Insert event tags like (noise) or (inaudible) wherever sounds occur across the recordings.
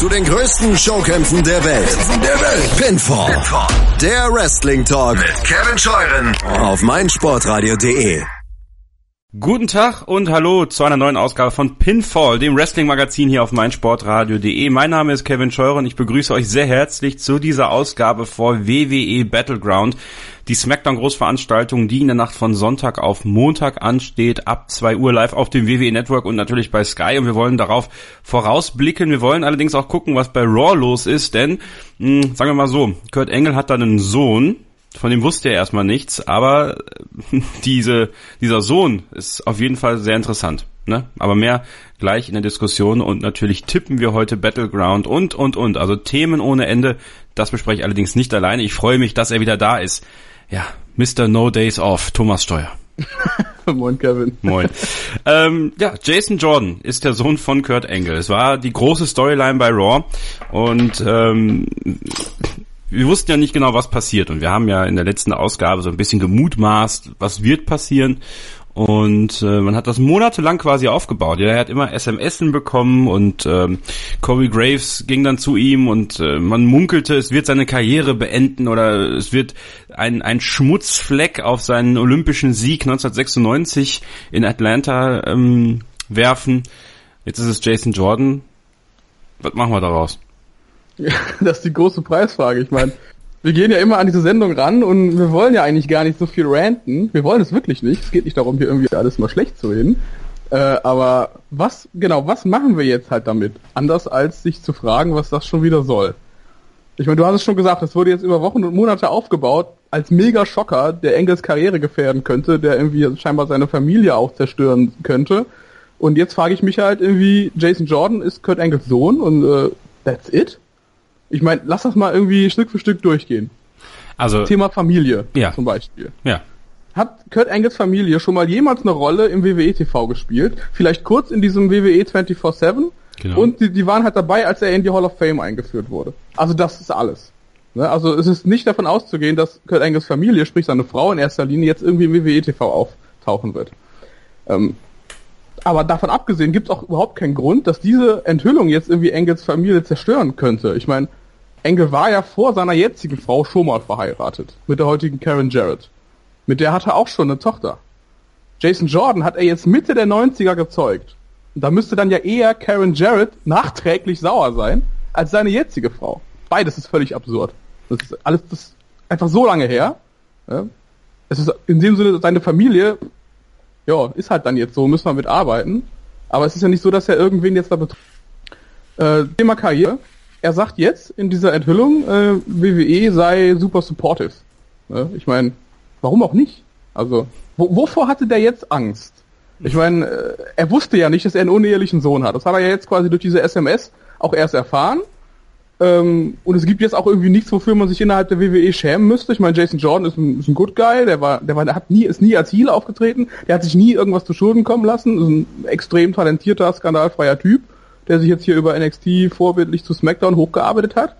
zu den größten Showkämpfen der Welt. Der Welt. Pinfall. Pinfall. Der Wrestling Talk mit Kevin Scheuren auf meinsportradio.de. Guten Tag und hallo zu einer neuen Ausgabe von Pinfall, dem Wrestling-Magazin hier auf meinsportradio.de. Mein Name ist Kevin Scheuren. Ich begrüße euch sehr herzlich zu dieser Ausgabe vor WWE Battleground. Die Smackdown-Großveranstaltung, die in der Nacht von Sonntag auf Montag ansteht, ab 2 Uhr live auf dem WWE Network und natürlich bei Sky. Und wir wollen darauf vorausblicken. Wir wollen allerdings auch gucken, was bei Raw los ist, denn, mh, hm, sagen wir mal so, Kurt Engel hat da einen Sohn, von dem wusste er erstmal nichts, aber (laughs) diese, dieser Sohn ist auf jeden Fall sehr interessant. Ne? Aber mehr gleich in der Diskussion und natürlich tippen wir heute Battleground und, und, und. Also Themen ohne Ende. Das bespreche ich allerdings nicht alleine. Ich freue mich, dass er wieder da ist. Ja, Mr. No Days Off, Thomas Steuer. (laughs) Moin, Kevin. Moin. Ähm, ja, Jason Jordan ist der Sohn von Kurt Angle. Es war die große Storyline bei Raw und ähm, wir wussten ja nicht genau, was passiert und wir haben ja in der letzten Ausgabe so ein bisschen gemutmaßt, was wird passieren und äh, man hat das monatelang quasi aufgebaut. Ja, er hat immer SMSen bekommen und ähm, Corey Graves ging dann zu ihm und äh, man munkelte, es wird seine Karriere beenden oder es wird ein, ein Schmutzfleck auf seinen olympischen Sieg 1996 in Atlanta ähm, werfen. Jetzt ist es Jason Jordan. Was machen wir daraus? (laughs) das ist die große Preisfrage. Ich meine, wir gehen ja immer an diese Sendung ran und wir wollen ja eigentlich gar nicht so viel ranten. Wir wollen es wirklich nicht. Es geht nicht darum, hier irgendwie alles mal schlecht zu reden. Äh, aber was, genau, was machen wir jetzt halt damit? Anders als sich zu fragen, was das schon wieder soll. Ich meine, du hast es schon gesagt, das wurde jetzt über Wochen und Monate aufgebaut als mega Schocker, der Engels Karriere gefährden könnte, der irgendwie scheinbar seine Familie auch zerstören könnte. Und jetzt frage ich mich halt irgendwie, Jason Jordan ist Kurt Engels Sohn und äh, that's it? Ich meine, lass das mal irgendwie Stück für Stück durchgehen. Also Thema Familie ja. zum Beispiel. Ja. Hat Kurt Angles Familie schon mal jemals eine Rolle im WWE TV gespielt? Vielleicht kurz in diesem WWE 24/7 genau. und die, die waren halt dabei, als er in die Hall of Fame eingeführt wurde. Also das ist alles. Ne? Also es ist nicht davon auszugehen, dass Kurt Angles Familie, sprich seine Frau in erster Linie, jetzt irgendwie im WWE TV auftauchen wird. Ähm, aber davon abgesehen gibt es auch überhaupt keinen Grund, dass diese Enthüllung jetzt irgendwie Engels Familie zerstören könnte. Ich meine, Engel war ja vor seiner jetzigen Frau schon mal verheiratet. Mit der heutigen Karen Jarrett. Mit der hat er auch schon eine Tochter. Jason Jordan hat er jetzt Mitte der 90er gezeugt. Und da müsste dann ja eher Karen Jarrett nachträglich sauer sein, als seine jetzige Frau. Beides ist völlig absurd. Das ist alles das ist einfach so lange her. Ja. Es ist in dem Sinne seine Familie, ja, ist halt dann jetzt so, müssen wir mit arbeiten. Aber es ist ja nicht so, dass er irgendwen jetzt da betrifft. Äh, Thema Karriere er sagt jetzt in dieser Enthüllung, äh, WWE sei super supportive. Ne? Ich meine, warum auch nicht? Also, wo, wovor hatte der jetzt Angst? Ich meine, äh, er wusste ja nicht, dass er einen unehelichen Sohn hat. Das hat er ja jetzt quasi durch diese SMS auch erst erfahren. Ähm, und es gibt jetzt auch irgendwie nichts, wofür man sich innerhalb der WWE schämen müsste. Ich meine, Jason Jordan ist ein, ist ein Good Guy, der war, der war, der hat nie, ist nie als Heel aufgetreten, der hat sich nie irgendwas zu Schulden kommen lassen, ist ein extrem talentierter, skandalfreier Typ der sich jetzt hier über NXT vorbildlich zu SmackDown hochgearbeitet hat.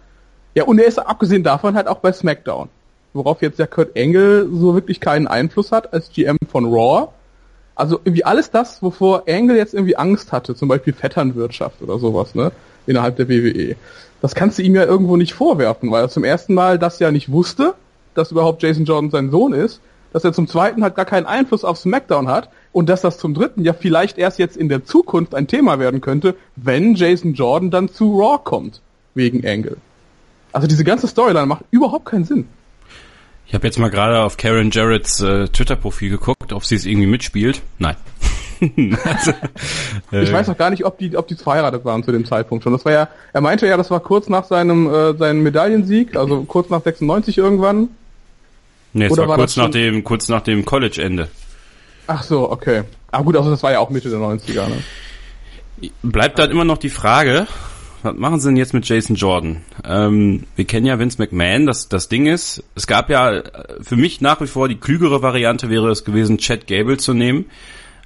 Ja, und er ist abgesehen davon halt auch bei SmackDown. Worauf jetzt ja Kurt Angle so wirklich keinen Einfluss hat als GM von Raw. Also irgendwie alles das, wovor Angle jetzt irgendwie Angst hatte, zum Beispiel Vetternwirtschaft oder sowas, ne, innerhalb der WWE. Das kannst du ihm ja irgendwo nicht vorwerfen, weil er zum ersten Mal das ja nicht wusste, dass überhaupt Jason Jordan sein Sohn ist, dass er zum zweiten halt gar keinen Einfluss auf SmackDown hat und dass das zum dritten ja vielleicht erst jetzt in der Zukunft ein Thema werden könnte, wenn Jason Jordan dann zu Raw kommt, wegen Angle. Also diese ganze Storyline macht überhaupt keinen Sinn. Ich habe jetzt mal gerade auf Karen Jarretts äh, Twitter-Profil geguckt, ob sie es irgendwie mitspielt. Nein. (laughs) also, äh, ich weiß noch gar nicht, ob die, ob die verheiratet waren zu dem Zeitpunkt schon. Das war ja, er meinte ja, das war kurz nach seinem, äh, seinem Medaillensieg, also kurz nach 96 irgendwann. Nee, es Oder war, war kurz nach dem, kurz nach dem College-Ende. Ach so, okay. Ah gut, also das war ja auch Mitte der 90er, ne? Bleibt dann immer noch die Frage, was machen sie denn jetzt mit Jason Jordan? Ähm, wir kennen ja Vince McMahon, das, das Ding ist, es gab ja äh, für mich nach wie vor die klügere Variante wäre es gewesen, Chad Gable zu nehmen,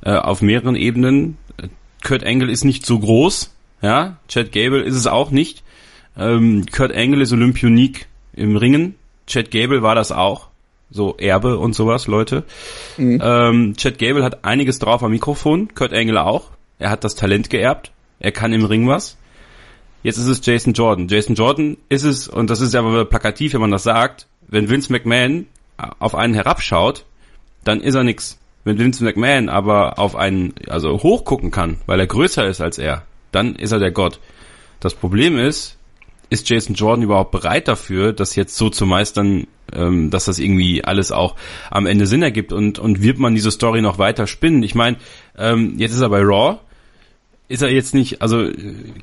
äh, auf mehreren Ebenen. Kurt Angle ist nicht so groß, ja, Chad Gable ist es auch nicht. Ähm, Kurt Angle ist Olympionik im Ringen, Chad Gable war das auch so Erbe und sowas, Leute. Mhm. Ähm, Chad Gable hat einiges drauf am Mikrofon, Kurt Angle auch. Er hat das Talent geerbt, er kann im Ring was. Jetzt ist es Jason Jordan. Jason Jordan ist es, und das ist ja aber plakativ, wenn man das sagt, wenn Vince McMahon auf einen herabschaut, dann ist er nix. Wenn Vince McMahon aber auf einen, also hochgucken kann, weil er größer ist als er, dann ist er der Gott. Das Problem ist, ist Jason Jordan überhaupt bereit dafür, das jetzt so zu meistern, ähm, dass das irgendwie alles auch am Ende Sinn ergibt und, und wird man diese Story noch weiter spinnen? Ich meine, ähm, jetzt ist er bei Raw, ist er jetzt nicht, also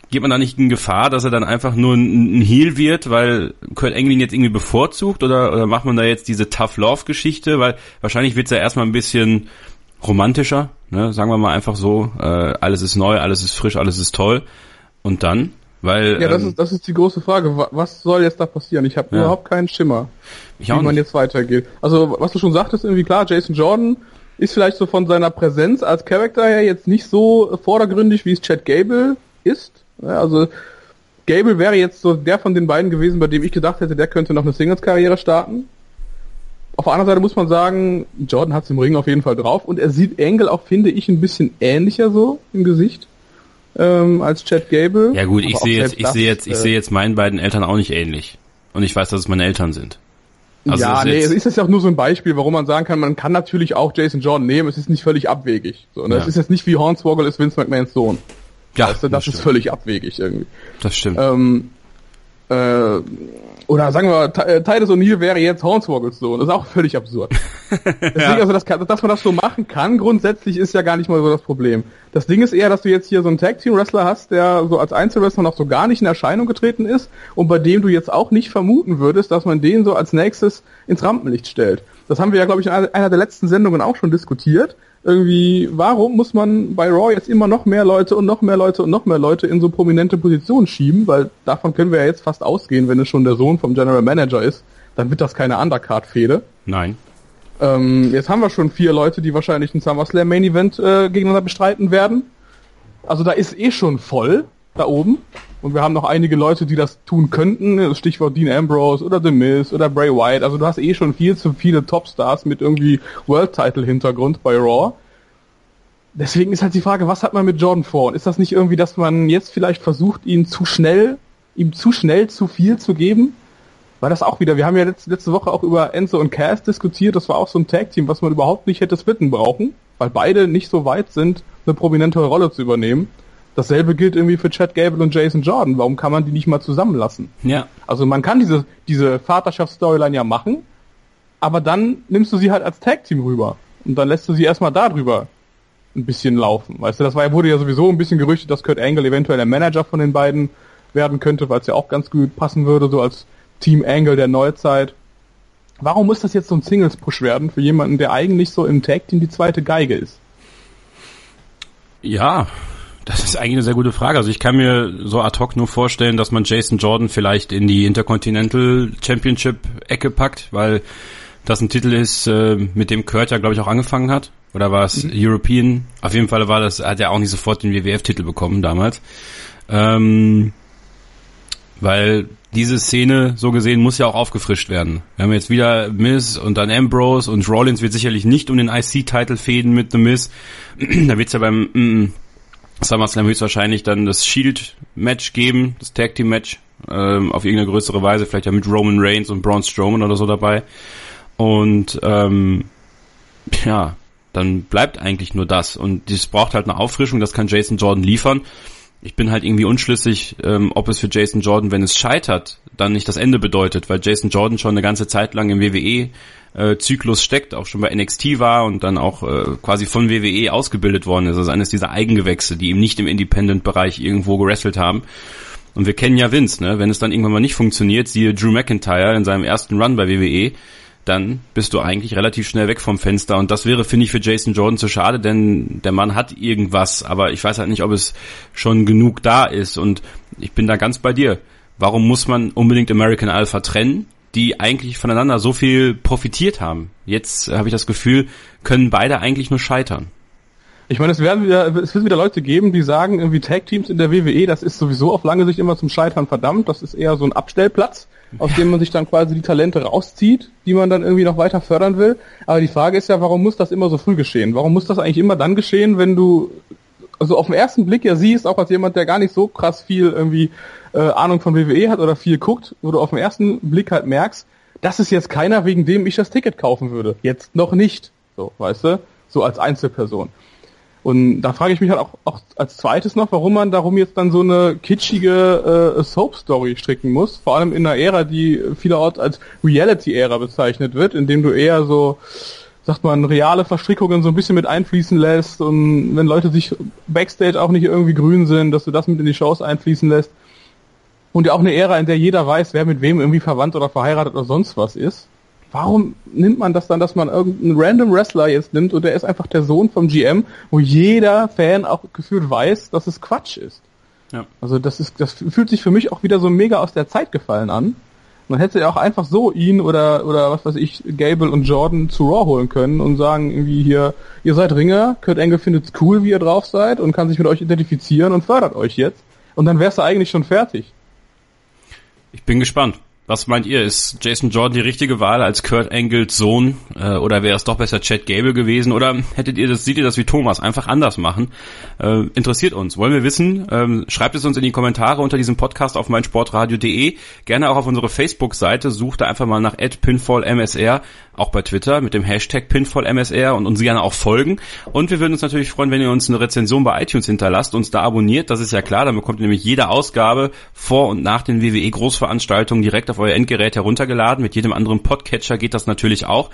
geht man da nicht in Gefahr, dass er dann einfach nur ein, ein Heel wird, weil Kurt Angle ihn jetzt irgendwie bevorzugt? Oder, oder macht man da jetzt diese Tough Love Geschichte, weil wahrscheinlich wird es ja erstmal ein bisschen romantischer, ne? sagen wir mal einfach so, äh, alles ist neu, alles ist frisch, alles ist toll. Und dann, weil ja, das ähm, ist das ist die große Frage, was soll jetzt da passieren? Ich habe ja. überhaupt keinen Schimmer, ich wie man nicht. jetzt weitergeht. Also was du schon sagtest, irgendwie klar, Jason Jordan ist vielleicht so von seiner Präsenz als Charakter her jetzt nicht so vordergründig, wie es Chad Gable ist. Also Gable wäre jetzt so der von den beiden gewesen, bei dem ich gedacht hätte, der könnte noch eine Singles-Karriere starten. Auf der anderen Seite muss man sagen, Jordan hat es im Ring auf jeden Fall drauf und er sieht Angle auch, finde ich, ein bisschen ähnlicher so im Gesicht ähm, als Chad Gable. Ja gut, ich sehe jetzt, ich sehe jetzt, ich äh, sehe jetzt meinen beiden Eltern auch nicht ähnlich. Und ich weiß, dass es meine Eltern sind. Also ja, nee, es ist ja auch nur so ein Beispiel, warum man sagen kann, man kann natürlich auch Jason Jordan nehmen, es ist nicht völlig abwegig. So, ne? Ja. Es ist jetzt nicht wie Hornswoggle ist Vince McMahons Sohn. Ja, du, das, das ist völlig abwegig irgendwie. Das stimmt. Ähm, äh, oder sagen wir, äh, Titus O'Neill wäre jetzt Hornswoggles Sohn. Das ist auch völlig absurd. (laughs) Deswegen, ja. also, das, dass man das so machen kann, grundsätzlich ist ja gar nicht mal so das Problem. Das Ding ist eher, dass du jetzt hier so einen Tag-Team-Wrestler hast, der so als Einzelwrestler noch so gar nicht in Erscheinung getreten ist und bei dem du jetzt auch nicht vermuten würdest, dass man den so als nächstes ins Rampenlicht stellt. Das haben wir ja, glaube ich, in einer der letzten Sendungen auch schon diskutiert irgendwie, warum muss man bei Raw jetzt immer noch mehr Leute und noch mehr Leute und noch mehr Leute in so prominente Positionen schieben? Weil davon können wir ja jetzt fast ausgehen, wenn es schon der Sohn vom General Manager ist, dann wird das keine Undercard-Fehde. Nein. Ähm, jetzt haben wir schon vier Leute, die wahrscheinlich ein SummerSlam Main Event äh, gegeneinander bestreiten werden. Also da ist eh schon voll da oben. Und wir haben noch einige Leute, die das tun könnten. Stichwort Dean Ambrose oder The Miz oder Bray Wyatt. Also du hast eh schon viel zu viele Topstars mit irgendwie World-Title-Hintergrund bei Raw. Deswegen ist halt die Frage, was hat man mit Jordan vor? Und ist das nicht irgendwie, dass man jetzt vielleicht versucht, ihn zu schnell, ihm zu schnell zu viel zu geben? Weil das auch wieder, wir haben ja letzte, letzte Woche auch über Enzo und Cass diskutiert, das war auch so ein Tag-Team, was man überhaupt nicht hätte splitten brauchen, weil beide nicht so weit sind, eine prominentere Rolle zu übernehmen. Dasselbe gilt irgendwie für Chad Gable und Jason Jordan. Warum kann man die nicht mal zusammenlassen? Ja. Also man kann diese, diese Vaterschaftsstoryline ja machen, aber dann nimmst du sie halt als Tag-Team rüber. Und dann lässt du sie erstmal darüber ein bisschen laufen. Weißt du, das war, wurde ja sowieso ein bisschen gerüchtet, dass Kurt Angle eventuell der Manager von den beiden werden könnte, weil es ja auch ganz gut passen würde, so als Team Angle der Neuzeit. Warum muss das jetzt so ein Singles-Push werden für jemanden, der eigentlich so im Tag-Team die zweite Geige ist? Ja, das ist eigentlich eine sehr gute Frage. Also ich kann mir so ad hoc nur vorstellen, dass man Jason Jordan vielleicht in die Intercontinental Championship Ecke packt, weil das ein Titel ist, äh, mit dem Kurt ja, glaube ich, auch angefangen hat. Oder war es mhm. European? Auf jeden Fall war das, hat er auch nicht sofort den WWF-Titel bekommen damals. Ähm, weil diese Szene, so gesehen, muss ja auch aufgefrischt werden. Wir haben jetzt wieder Miz und dann Ambrose und Rollins wird sicherlich nicht um den IC-Titel fäden mit The Miz. (clears throat) da wird's ja beim mm, SummerSlam höchstwahrscheinlich dann das Shield-Match geben, das Tag-Team-Match, ähm, auf irgendeine größere Weise, vielleicht ja mit Roman Reigns und Braun Strowman oder so dabei. Und ähm, ja, dann bleibt eigentlich nur das. Und das braucht halt eine Auffrischung, das kann Jason Jordan liefern. Ich bin halt irgendwie unschlüssig, ähm, ob es für Jason Jordan, wenn es scheitert, dann nicht das Ende bedeutet, weil Jason Jordan schon eine ganze Zeit lang im WWE äh, Zyklus steckt, auch schon bei NXT war und dann auch äh, quasi von WWE ausgebildet worden ist. Also eines dieser Eigengewächse, die ihm nicht im Independent-Bereich irgendwo gewrestelt haben. Und wir kennen ja Vince, ne? Wenn es dann irgendwann mal nicht funktioniert, siehe Drew McIntyre in seinem ersten Run bei WWE, dann bist du eigentlich relativ schnell weg vom Fenster. Und das wäre, finde ich, für Jason Jordan zu schade, denn der Mann hat irgendwas, aber ich weiß halt nicht, ob es schon genug da ist. Und ich bin da ganz bei dir. Warum muss man unbedingt American Alpha trennen? Die eigentlich voneinander so viel profitiert haben. Jetzt habe ich das Gefühl, können beide eigentlich nur scheitern. Ich meine, es werden wieder, es wird wieder Leute geben, die sagen, irgendwie Tag-Teams in der WWE, das ist sowieso auf lange Sicht immer zum Scheitern verdammt. Das ist eher so ein Abstellplatz, aus dem man sich dann quasi die Talente rauszieht, die man dann irgendwie noch weiter fördern will. Aber die Frage ist ja, warum muss das immer so früh geschehen? Warum muss das eigentlich immer dann geschehen, wenn du also auf den ersten Blick ja siehst, auch als jemand, der gar nicht so krass viel irgendwie äh, Ahnung von WWE hat oder viel guckt, wo du auf den ersten Blick halt merkst, das ist jetzt keiner, wegen dem ich das Ticket kaufen würde. Jetzt noch nicht. So, weißt du? So als Einzelperson. Und da frage ich mich halt auch, auch als zweites noch, warum man darum jetzt dann so eine kitschige äh, Soap-Story stricken muss. Vor allem in einer Ära, die vielerorts als Reality-Ära bezeichnet wird, indem du eher so, sagt man, reale Verstrickungen so ein bisschen mit einfließen lässt und wenn Leute sich Backstage auch nicht irgendwie grün sind, dass du das mit in die Shows einfließen lässt. Und ja auch eine Ära, in der jeder weiß, wer mit wem irgendwie verwandt oder verheiratet oder sonst was ist. Warum nimmt man das dann, dass man irgendeinen random Wrestler jetzt nimmt und der ist einfach der Sohn vom GM, wo jeder Fan auch gefühlt weiß, dass es Quatsch ist? Ja. Also das ist, das fühlt sich für mich auch wieder so mega aus der Zeit gefallen an. Man hätte ja auch einfach so ihn oder oder was weiß ich, Gable und Jordan zu Raw holen können und sagen irgendwie hier, ihr seid Ringer, Kurt Angle findet's cool, wie ihr drauf seid und kann sich mit euch identifizieren und fördert euch jetzt. Und dann wär's da eigentlich schon fertig. Ich bin gespannt. Was meint ihr? Ist Jason Jordan die richtige Wahl als Kurt Angles Sohn? Äh, oder wäre es doch besser Chad Gable gewesen? Oder hättet ihr das, seht ihr das wie Thomas? Einfach anders machen? Äh, interessiert uns. Wollen wir wissen? Ähm, schreibt es uns in die Kommentare unter diesem Podcast auf meinsportradio.de. Gerne auch auf unsere Facebook-Seite. Sucht da einfach mal nach pinfallmsr. Auch bei Twitter mit dem Hashtag pinfallmsr und uns gerne auch folgen. Und wir würden uns natürlich freuen, wenn ihr uns eine Rezension bei iTunes hinterlasst, uns da abonniert. Das ist ja klar. Dann bekommt ihr nämlich jede Ausgabe vor und nach den WWE Großveranstaltungen direkt auf euer Endgerät heruntergeladen. Mit jedem anderen Podcatcher geht das natürlich auch.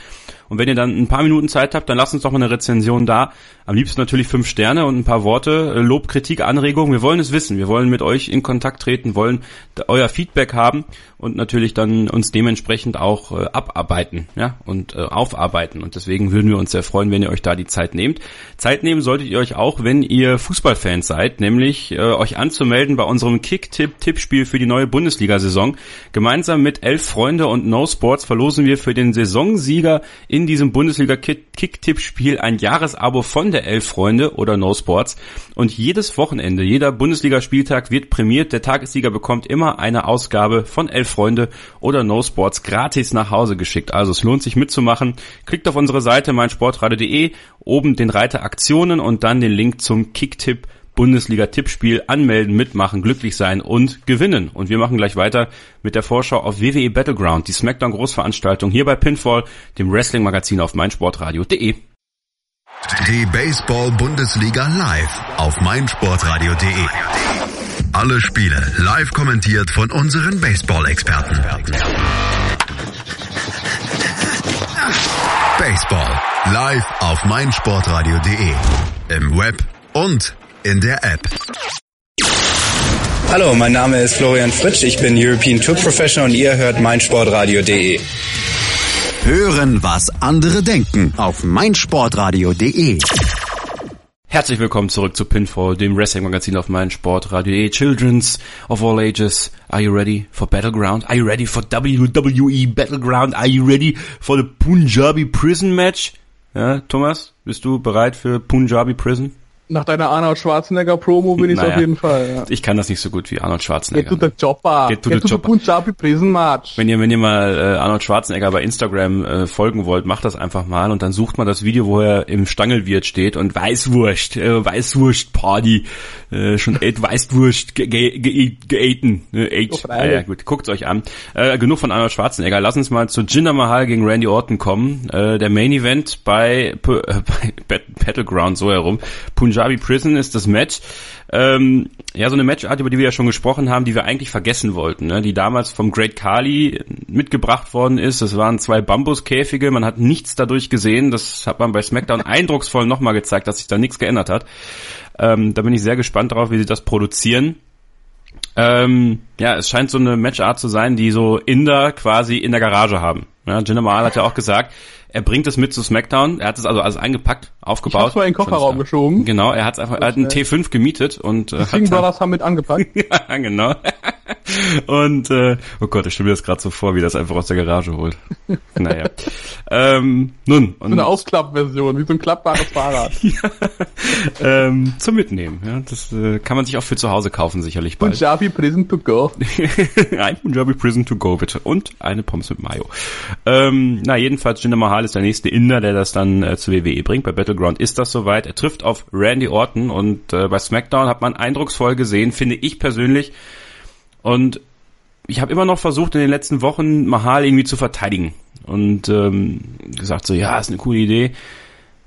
Und wenn ihr dann ein paar Minuten Zeit habt, dann lasst uns doch mal eine Rezension da. Am liebsten natürlich fünf Sterne und ein paar Worte, äh, Lob, Kritik, Anregungen. Wir wollen es wissen. Wir wollen mit euch in Kontakt treten, wollen euer Feedback haben und natürlich dann uns dementsprechend auch äh, abarbeiten, ja, und äh, aufarbeiten. Und deswegen würden wir uns sehr freuen, wenn ihr euch da die Zeit nehmt. Zeit nehmen solltet ihr euch auch, wenn ihr Fußballfans seid, nämlich äh, euch anzumelden bei unserem Kick-Tipp-Tippspiel für die neue Bundesliga-Saison. Gemeinsam mit elf Freunde und No Sports verlosen wir für den Saisonsieger in diesem Bundesliga-Kick-Tipp-Spiel ein Jahresabo von der Elf Freunde oder No Sports. Und jedes Wochenende, jeder Bundesliga-Spieltag wird prämiert. Der Tagessieger bekommt immer eine Ausgabe von Elf Freunde oder No Sports gratis nach Hause geschickt. Also es lohnt sich mitzumachen. Klickt auf unsere Seite meinsportradio.de, oben den Reiter Aktionen und dann den Link zum Kicktipp Bundesliga-Tippspiel anmelden, mitmachen, glücklich sein und gewinnen. Und wir machen gleich weiter mit der Vorschau auf WWE Battleground, die Smackdown-Großveranstaltung hier bei Pinfall, dem Wrestling-Magazin auf meinsportradio.de. Die Baseball-Bundesliga live auf meinsportradio.de. Alle Spiele live kommentiert von unseren Baseball-Experten. Baseball live auf meinsportradio.de. Im Web und in der App. Hallo, mein Name ist Florian Fritsch, ich bin European Tour Professional und ihr hört meinsportradio.de. Hören, was andere denken auf meinsportradio.de. Herzlich willkommen zurück zu Pinfall, dem Wrestling-Magazin auf meinsportradio.de. Children's of all ages, are you ready for Battleground? Are you ready for WWE Battleground? Are you ready for the Punjabi Prison Match? Ja, Thomas, bist du bereit für Punjabi Prison? Nach deiner Arnold Schwarzenegger Promo bin ich naja, auf jeden Fall. Ja. Ich kann das nicht so gut wie Arnold Schwarzenegger. Get to the chopper. Get to Get the, to the Punjabi Prison March. Wenn ihr, wenn ihr mal äh, Arnold Schwarzenegger bei Instagram äh, folgen wollt, macht das einfach mal und dann sucht mal das Video, wo er im Stangelwirt steht und Weißwurst, äh, Weißwurst Party, äh, schon (laughs) et Weißwurst geaten. Ge ge äh, oh, ja, gut, guckt's euch an. Äh, genug von Arnold Schwarzenegger. Lass uns mal zu Jinder Mahal gegen Randy Orton kommen. Äh, der Main Event bei, äh, (laughs) bei Battleground so herum. Punjabi Punjabi Prison ist das Match. Ähm, ja, so eine Matchart, über die wir ja schon gesprochen haben, die wir eigentlich vergessen wollten, ne? die damals vom Great Kali mitgebracht worden ist. Das waren zwei Bambuskäfige, man hat nichts dadurch gesehen. Das hat man bei SmackDown (laughs) eindrucksvoll nochmal gezeigt, dass sich da nichts geändert hat. Ähm, da bin ich sehr gespannt drauf, wie sie das produzieren. Ähm, ja, es scheint so eine Matchart zu sein, die so Inder quasi in der Garage haben. Ja, Jinder Mahal hat ja auch gesagt, er bringt es mit zu SmackDown. Er hat es also alles eingepackt, aufgebaut. Ich hab's mal in den Kofferraum geschoben. Genau, er hat einfach, er hat einen T5 gemietet und äh, die Singh Brothers haben mit angepackt. (laughs) ja, genau. Und äh, oh Gott, ich stelle mir das gerade so vor, wie das einfach aus der Garage holt. (laughs) naja. ähm, nun. Und, so eine Ausklappversion, wie so ein klappbares Fahrrad. (laughs) ja, ähm, zum Mitnehmen. Ja, das äh, kann man sich auch für zu Hause kaufen, sicherlich bald. Punjabi Prison to go. (laughs) ein Punjabi Prison to go, bitte. Und eine Pommes mit Mayo. Ähm, na, jedenfalls, Jinder Mahal ist der nächste Inder, der das dann äh, zu WWE bringt. Bei Battleground ist das soweit. Er trifft auf Randy Orton und äh, bei SmackDown hat man eindrucksvoll gesehen, finde ich persönlich. Und ich habe immer noch versucht, in den letzten Wochen Mahal irgendwie zu verteidigen. Und ähm, gesagt so, ja, ist eine coole Idee.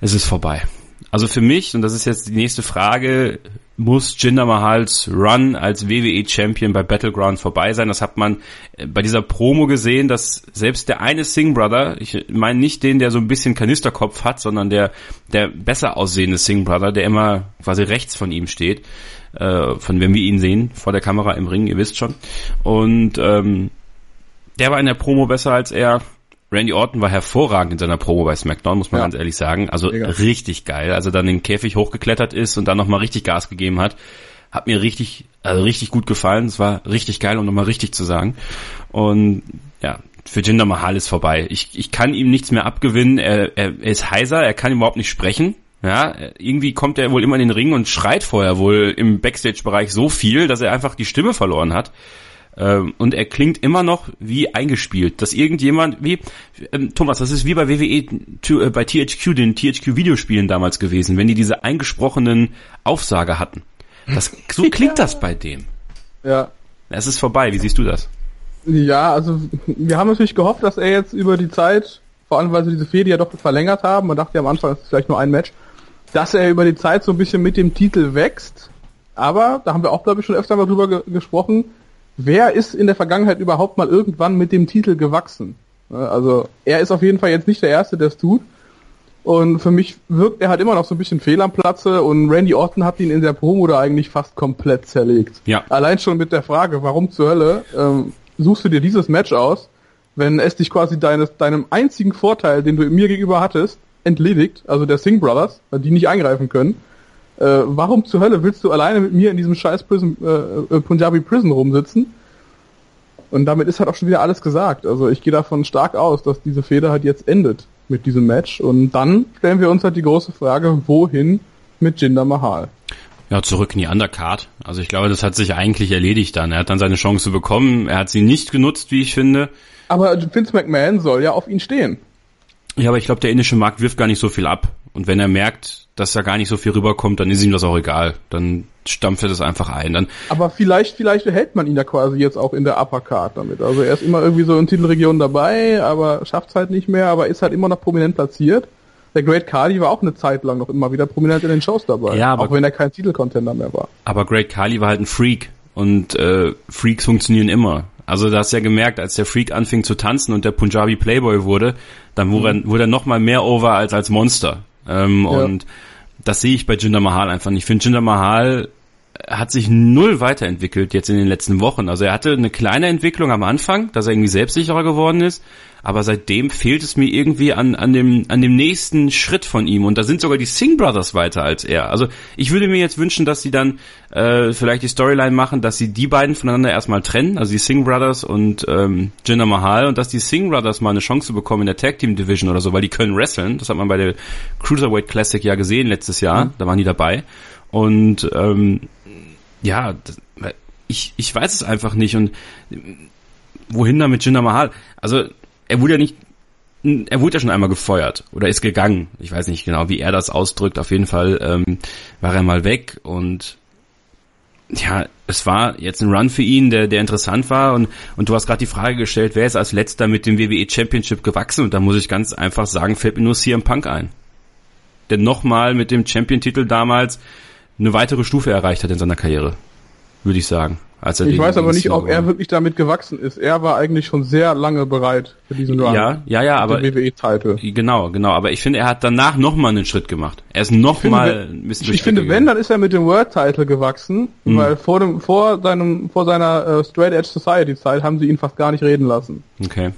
Es ist vorbei. Also für mich, und das ist jetzt die nächste Frage, muss Jinder Mahals Run als WWE Champion bei Battleground vorbei sein. Das hat man äh, bei dieser Promo gesehen, dass selbst der eine Singh Brother, ich meine nicht den, der so ein bisschen Kanisterkopf hat, sondern der, der besser aussehende Singh Brother, der immer quasi rechts von ihm steht, äh, von wenn wir ihn sehen, vor der Kamera im Ring, ihr wisst schon. Und ähm, der war in der Promo besser als er. Randy Orton war hervorragend in seiner Promo bei SmackDown, muss man ja. ganz ehrlich sagen. Also Mega. richtig geil. Als er dann den Käfig hochgeklettert ist und dann nochmal richtig Gas gegeben hat, hat mir richtig, also richtig gut gefallen. Es war richtig geil, um nochmal richtig zu sagen. Und ja, für Jinder Mahal ist vorbei. Ich, ich kann ihm nichts mehr abgewinnen. Er, er, er ist heiser, er kann überhaupt nicht sprechen. Ja, irgendwie kommt er wohl immer in den Ring und schreit vorher wohl im Backstage-Bereich so viel, dass er einfach die Stimme verloren hat. Ähm, und er klingt immer noch wie eingespielt, dass irgendjemand, wie, ähm, Thomas, das ist wie bei WWE, äh, bei THQ, den THQ-Videospielen damals gewesen, wenn die diese eingesprochenen Aufsage hatten. Das, so (laughs) klingt das bei dem. Ja. Es ist vorbei, wie siehst du das? Ja, also wir haben natürlich gehofft, dass er jetzt über die Zeit, vor allem weil sie diese Fehde ja doch verlängert haben, man dachte ja am Anfang, es ist vielleicht nur ein Match, dass er über die Zeit so ein bisschen mit dem Titel wächst. Aber, da haben wir auch, glaube ich, schon öfter mal drüber ge gesprochen, wer ist in der Vergangenheit überhaupt mal irgendwann mit dem Titel gewachsen? Also er ist auf jeden Fall jetzt nicht der Erste, der es tut. Und für mich wirkt er halt immer noch so ein bisschen fehl am Platze und Randy Orton hat ihn in der Promo da eigentlich fast komplett zerlegt. Ja. Allein schon mit der Frage, warum zur Hölle ähm, suchst du dir dieses Match aus, wenn es dich quasi deines, deinem einzigen Vorteil, den du mir gegenüber hattest, entledigt, also der Singh Brothers, die nicht eingreifen können. Äh, warum zur Hölle willst du alleine mit mir in diesem scheiß Prison, äh, äh, Punjabi Prison rumsitzen? Und damit ist halt auch schon wieder alles gesagt. Also ich gehe davon stark aus, dass diese Feder halt jetzt endet mit diesem Match. Und dann stellen wir uns halt die große Frage, wohin mit Jinder Mahal? Ja, zurück in die Undercard. Also ich glaube, das hat sich eigentlich erledigt dann. Er hat dann seine Chance bekommen. Er hat sie nicht genutzt, wie ich finde. Aber Vince McMahon soll ja auf ihn stehen. Ja, aber ich glaube, der indische Markt wirft gar nicht so viel ab. Und wenn er merkt, dass da gar nicht so viel rüberkommt, dann ist ihm das auch egal. Dann stampft er das einfach ein. Dann aber vielleicht, vielleicht hält man ihn ja quasi jetzt auch in der Uppercard damit. Also er ist immer irgendwie so in Titelregionen dabei, aber schafft es halt nicht mehr, aber ist halt immer noch prominent platziert. Der Great Kali war auch eine Zeit lang noch immer wieder prominent in den Shows dabei. Ja, aber, auch wenn er kein Titelcontender mehr war. Aber Great Kali war halt ein Freak. Und äh, Freaks funktionieren immer. Also da hast ja gemerkt, als der Freak anfing zu tanzen und der Punjabi Playboy wurde, dann wurde, mhm. er, wurde er noch mal mehr over als als Monster. Ähm, ja. Und das sehe ich bei Jinder Mahal einfach nicht. Ich finde, Jinder Mahal hat sich null weiterentwickelt jetzt in den letzten Wochen. Also er hatte eine kleine Entwicklung am Anfang, dass er irgendwie selbstsicherer geworden ist aber seitdem fehlt es mir irgendwie an, an, dem, an dem nächsten Schritt von ihm. Und da sind sogar die Singh Brothers weiter als er. Also ich würde mir jetzt wünschen, dass sie dann äh, vielleicht die Storyline machen, dass sie die beiden voneinander erstmal trennen, also die Singh Brothers und ähm, Jinder Mahal, und dass die Singh Brothers mal eine Chance bekommen in der Tag Team Division oder so, weil die können wresteln. Das hat man bei der Cruiserweight Classic ja gesehen letztes Jahr. Mhm. Da waren die dabei. Und ähm, ja, ich, ich weiß es einfach nicht. Und wohin da mit Jinder Mahal? Also er wurde ja nicht, er wurde ja schon einmal gefeuert oder ist gegangen. Ich weiß nicht genau, wie er das ausdrückt. Auf jeden Fall ähm, war er mal weg und ja, es war jetzt ein Run für ihn, der, der interessant war und, und du hast gerade die Frage gestellt, wer ist als letzter mit dem WWE Championship gewachsen und da muss ich ganz einfach sagen, fällt mir nur CM Punk ein. Der nochmal mit dem Champion-Titel damals eine weitere Stufe erreicht hat in seiner Karriere, würde ich sagen. Als er ich weiß aber nicht, ob er wirklich damit gewachsen ist. Er war eigentlich schon sehr lange bereit für diesen Run. Ja, ja, ja, aber WWE-Title. Genau, genau. Aber ich finde, er hat danach nochmal einen Schritt gemacht. Er ist nochmal ein bisschen Ich finde, wenn, dann ist er mit dem World-Title gewachsen, mhm. weil vor dem, vor seinem, vor seiner uh, Straight Edge Society-Zeit haben sie ihn fast gar nicht reden lassen. Okay.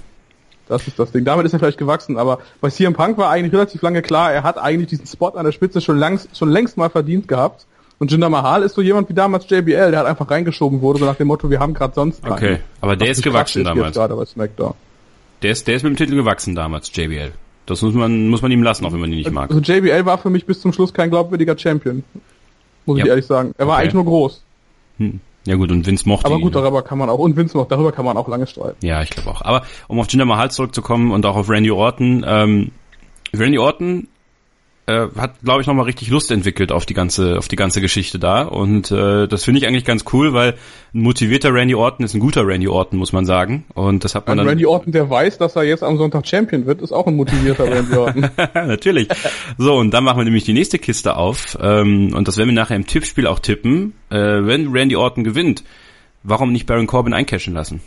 Das ist das Ding. Damit ist er vielleicht gewachsen, aber bei CM Punk war eigentlich relativ lange klar, er hat eigentlich diesen Spot an der Spitze schon, langs, schon längst mal verdient gehabt Und Jinder Mahal ist so jemand wie damals JBL, der halt einfach reingeschoben wurde, so nach dem Motto, wir haben gerade sonst keinen. Okay, aber der ist gewachsen damals. Gerade bei SmackDown. Der ist, der ist mit dem Titel gewachsen damals, JBL. Das muss man, muss man ihm lassen, auch wenn man ihn nicht mag. Also JBL war für mich bis zum Schluss kein glaubwürdiger Champion. Muss ja. ich ehrlich sagen. Er war okay. eigentlich nur groß. Hm. Ja gut, und Vince mochte Aber gut, ihn, darüber kann man auch, und Vince mochte, darüber kann man auch lange streiten. Ja, ich glaube auch. Aber um auf Jinder Mahal zurückzukommen und auch auf Randy Orton, ähm, Randy Orton äh, hat, glaube ich, nochmal richtig Lust entwickelt auf die ganze, auf die ganze Geschichte da. Und äh, das finde ich eigentlich ganz cool, weil ein motivierter Randy Orton ist ein guter Randy Orton, muss man sagen. Und das hat man ein dann. Randy Orton, der weiß, dass er jetzt am Sonntag Champion wird, ist auch ein motivierter (laughs) Randy Orton. (laughs) Natürlich. So, und dann machen wir nämlich die nächste Kiste auf. Ähm, und das werden wir nachher im Tippspiel auch tippen. Äh, wenn Randy Orton gewinnt, warum nicht Baron Corbin eincashen lassen?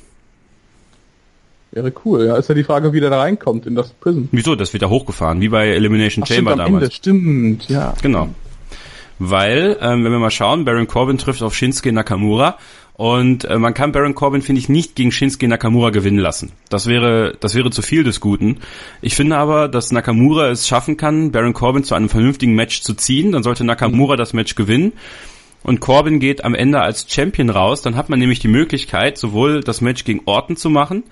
Wäre cool, ja. Ist ja die Frage, wie der da reinkommt in das Prison. Wieso? Das wird da hochgefahren, wie bei Elimination Ach, Chamber stimmt, damals. Ende. Stimmt, ja. Genau. Weil, ähm, wenn wir mal schauen, Baron Corbin trifft auf Shinsuke Nakamura und äh, man kann Baron Corbin, finde ich, nicht gegen Shinsuke Nakamura gewinnen lassen. Das wäre, das wäre zu viel des Guten. Ich finde aber, dass Nakamura es schaffen kann, Baron Corbin zu einem vernünftigen Match zu ziehen. Dann sollte Nakamura mhm. das Match gewinnen. Und Corbin geht am Ende als Champion raus. Dann hat man nämlich die Möglichkeit, sowohl das Match gegen Orton zu machen,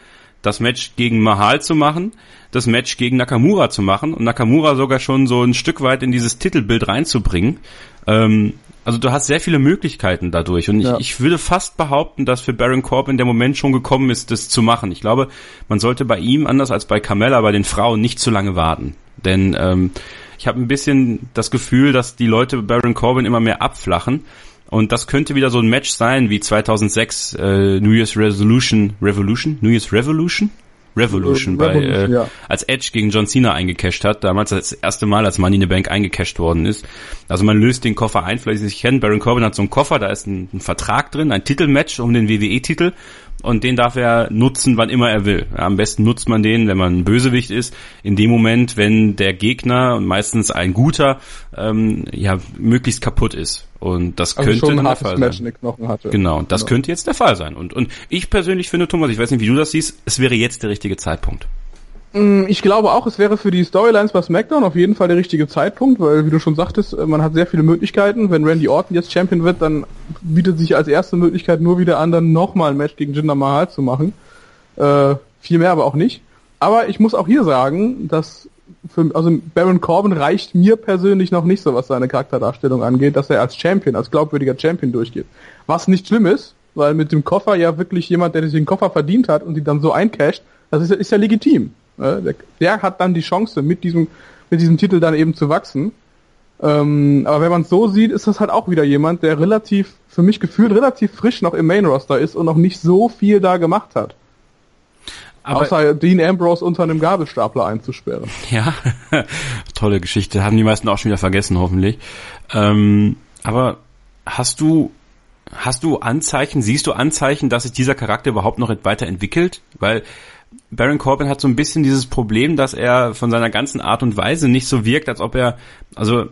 das Match gegen Mahal zu machen, das Match gegen Nakamura zu machen und Nakamura sogar schon so ein Stück weit in dieses Titelbild reinzubringen. Ähm, also du hast sehr viele Möglichkeiten dadurch und ja. ich, ich würde fast behaupten, dass für Baron Corbin der Moment schon gekommen ist, das zu machen. Ich glaube, man sollte bei ihm, anders als bei Carmella, bei den Frauen nicht zu lange warten. Denn ähm, ich habe ein bisschen das Gefühl, dass die Leute Baron Corbin immer mehr abflachen und das könnte wieder so ein Match sein wie 2006 äh, New Year's Resolution, Revolution, New Year's Revolution, Revolution, bei, äh, ja. als Edge gegen John Cena eingecasht hat, damals das erste Mal, als Money in the Bank eingecasht worden ist. Also man löst den Koffer ein, vielleicht sich kennen, Baron Corbin hat so einen Koffer, da ist ein, ein Vertrag drin, ein Titelmatch um den WWE-Titel und den darf er nutzen, wann immer er will. Ja, am besten nutzt man den, wenn man ein Bösewicht ist, in dem Moment, wenn der Gegner und meistens ein guter ähm, ja möglichst kaputt ist. Und das also könnte der Fall Match sein. Genau, das genau. könnte jetzt der Fall sein. Und und ich persönlich finde, Thomas, ich weiß nicht, wie du das siehst, es wäre jetzt der richtige Zeitpunkt. Mm, ich glaube auch, es wäre für die Storylines bei SmackDown auf jeden Fall der richtige Zeitpunkt, weil, wie du schon sagtest, äh, man hat sehr viele Möglichkeiten. Wenn Randy Orton jetzt Champion wird, dann bietet sich als erste Möglichkeit nur wieder an, dann nochmal ein Match gegen Jinder Mahal zu machen. Äh, viel mehr aber auch nicht. Aber ich muss auch hier sagen, dass für, also Baron Corbin reicht mir persönlich noch nicht so, was seine Charakterdarstellung angeht, dass er als Champion, als glaubwürdiger Champion durchgeht. Was nicht schlimm ist, weil mit dem Koffer ja wirklich jemand, der sich den Koffer verdient hat und die dann so eincasht, das ist, ist ja legitim. Der, der hat dann die Chance, mit diesem, mit diesem Titel dann eben zu wachsen. Ähm, aber wenn man es so sieht, ist das halt auch wieder jemand, der relativ, für mich gefühlt relativ frisch noch im Main Roster ist und noch nicht so viel da gemacht hat. Aber Außer Dean Ambrose unter einem Gabelstapler einzusperren. Ja, (laughs) tolle Geschichte. Haben die meisten auch schon wieder vergessen, hoffentlich. Ähm, aber hast du, hast du Anzeichen, siehst du Anzeichen, dass sich dieser Charakter überhaupt noch weiterentwickelt? Weil Baron Corbin hat so ein bisschen dieses Problem, dass er von seiner ganzen Art und Weise nicht so wirkt, als ob er, also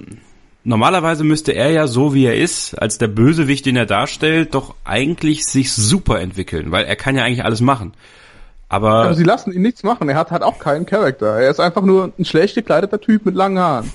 normalerweise müsste er ja so wie er ist, als der Bösewicht, den er darstellt, doch eigentlich sich super entwickeln, weil er kann ja eigentlich alles machen. Aber, Aber sie lassen ihn nichts machen. Er hat halt auch keinen Charakter. Er ist einfach nur ein schlecht gekleideter Typ mit langen Haaren.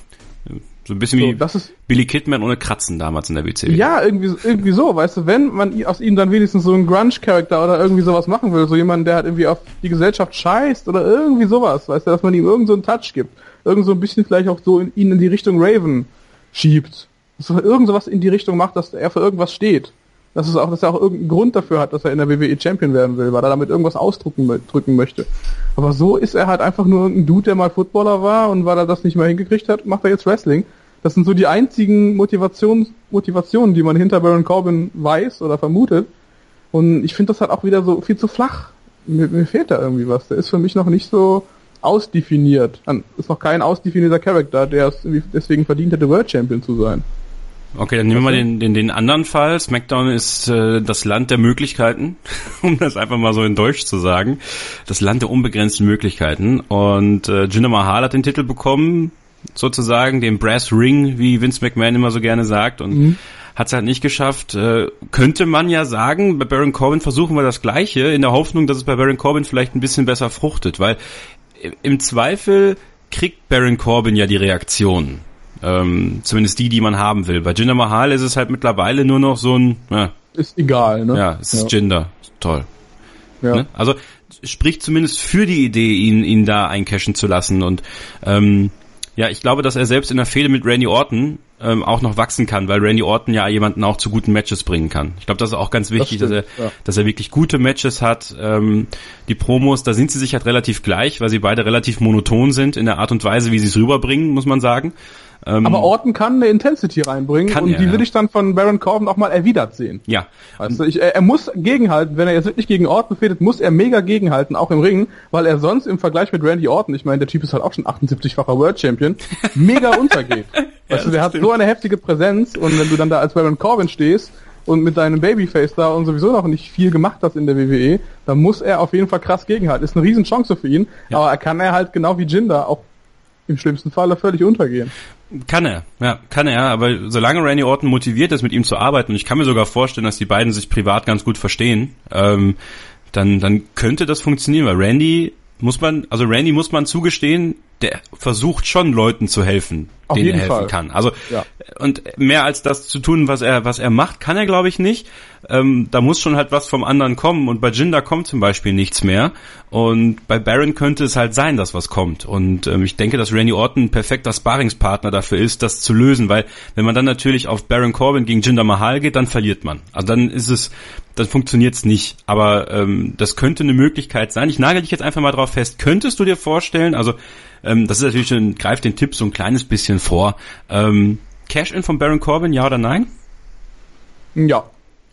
So ein bisschen so, wie das ist, Billy Kidman ohne Kratzen damals in der WCW. Ja, irgendwie, irgendwie so, weißt du, wenn man aus ihm dann wenigstens so einen Grunge-Charakter oder irgendwie sowas machen will, so jemand, der halt irgendwie auf die Gesellschaft scheißt oder irgendwie sowas, weißt du, dass man ihm irgend so einen Touch gibt. Irgend so ein bisschen vielleicht auch so in, ihn in die Richtung Raven schiebt. Dass er irgend sowas in die Richtung macht, dass er für irgendwas steht dass es auch, dass er auch irgendeinen Grund dafür hat, dass er in der WWE Champion werden will, weil er damit irgendwas ausdrücken drücken möchte. Aber so ist er halt einfach nur ein Dude, der mal Footballer war und weil er das nicht mehr hingekriegt hat, macht er jetzt Wrestling. Das sind so die einzigen Motivations Motivationen, die man hinter Baron Corbin weiß oder vermutet. Und ich finde das halt auch wieder so viel zu flach. Mir, mir fehlt da irgendwie was. Der ist für mich noch nicht so ausdefiniert. Ist noch kein ausdefinierter Charakter, der es deswegen verdient hätte, World Champion zu sein. Okay, dann nehmen wir mal den, den, den anderen Fall. SmackDown ist äh, das Land der Möglichkeiten, (laughs) um das einfach mal so in Deutsch zu sagen. Das Land der unbegrenzten Möglichkeiten. Und äh, Jinder Mahal hat den Titel bekommen, sozusagen, den Brass Ring, wie Vince McMahon immer so gerne sagt. Und mhm. hat es halt nicht geschafft. Äh, könnte man ja sagen, bei Baron Corbin versuchen wir das Gleiche, in der Hoffnung, dass es bei Baron Corbin vielleicht ein bisschen besser fruchtet. Weil im Zweifel kriegt Baron Corbin ja die Reaktion Ähm, zumindest die, die man haben will. Bei Jinder Mahal ist es halt mittlerweile nur noch so ein, ja, ist egal, ne? Ja, es ist ja. Jinder. Toll. Ja. Ne? Also spricht zumindest für die Idee, ihn, ihn da eincashen zu lassen. Und ähm, ja, ich glaube, dass er selbst in der Fehde mit Randy Orton ähm, auch noch wachsen kann, weil Randy Orton ja jemanden auch zu guten Matches bringen kann. Ich glaube, das ist auch ganz wichtig, das dass er, ja. dass er wirklich gute Matches hat. Ähm, die Promos, da sind sie sich halt relativ gleich, weil sie beide relativ monoton sind in der Art und Weise, wie sie es rüberbringen, muss man sagen. Ähm, aber Orton kann eine Intensity reinbringen und er, die will ich dann von Baron Corbin auch mal erwidert sehen. Ja. Also ich, er, er muss gegenhalten, wenn er jetzt wirklich gegen Orton fährt, muss er mega gegenhalten, auch im Ring, weil er sonst im Vergleich mit Randy Orton, ich meine, der Typ ist halt auch schon 78-facher World Champion, mega untergeht. (laughs) ja, weißt du, der hat so eine heftige Präsenz und wenn du dann da als Baron Corbin stehst und mit deinem Babyface da und sowieso noch nicht viel gemacht hast in der WWE, dann muss er auf jeden Fall krass gegenhalten. Ist eine Riesenchance für ihn, ja. aber er kann er halt genau wie Jinder auch im schlimmsten Falle völlig untergehen. Kann er, ja, kann er, aber solange Randy Orton motiviert ist, mit ihm zu arbeiten, und ich kann mir sogar vorstellen, dass die beiden sich privat ganz gut verstehen, ähm, dann, dann könnte das funktionieren, weil Randy muss man, also Randy muss man zugestehen, der versucht schon Leuten zu helfen, Auf denen er helfen Fall. kann. Also ja. und mehr als das zu tun, was er was er macht, kann er glaube ich nicht. Ähm, da muss schon halt was vom anderen kommen und bei Jinder kommt zum Beispiel nichts mehr und bei Baron könnte es halt sein, dass was kommt und ähm, ich denke, dass Randy Orton ein perfekter Sparringspartner dafür ist, das zu lösen, weil wenn man dann natürlich auf Baron Corbin gegen Jinder Mahal geht, dann verliert man. Also dann ist es, dann funktioniert es nicht. Aber ähm, das könnte eine Möglichkeit sein. Ich nagel dich jetzt einfach mal drauf fest. Könntest du dir vorstellen, also ähm, das ist natürlich schon, greift den Tipp so ein kleines bisschen vor. Ähm, Cash-In von Baron Corbin, ja oder nein? Ja.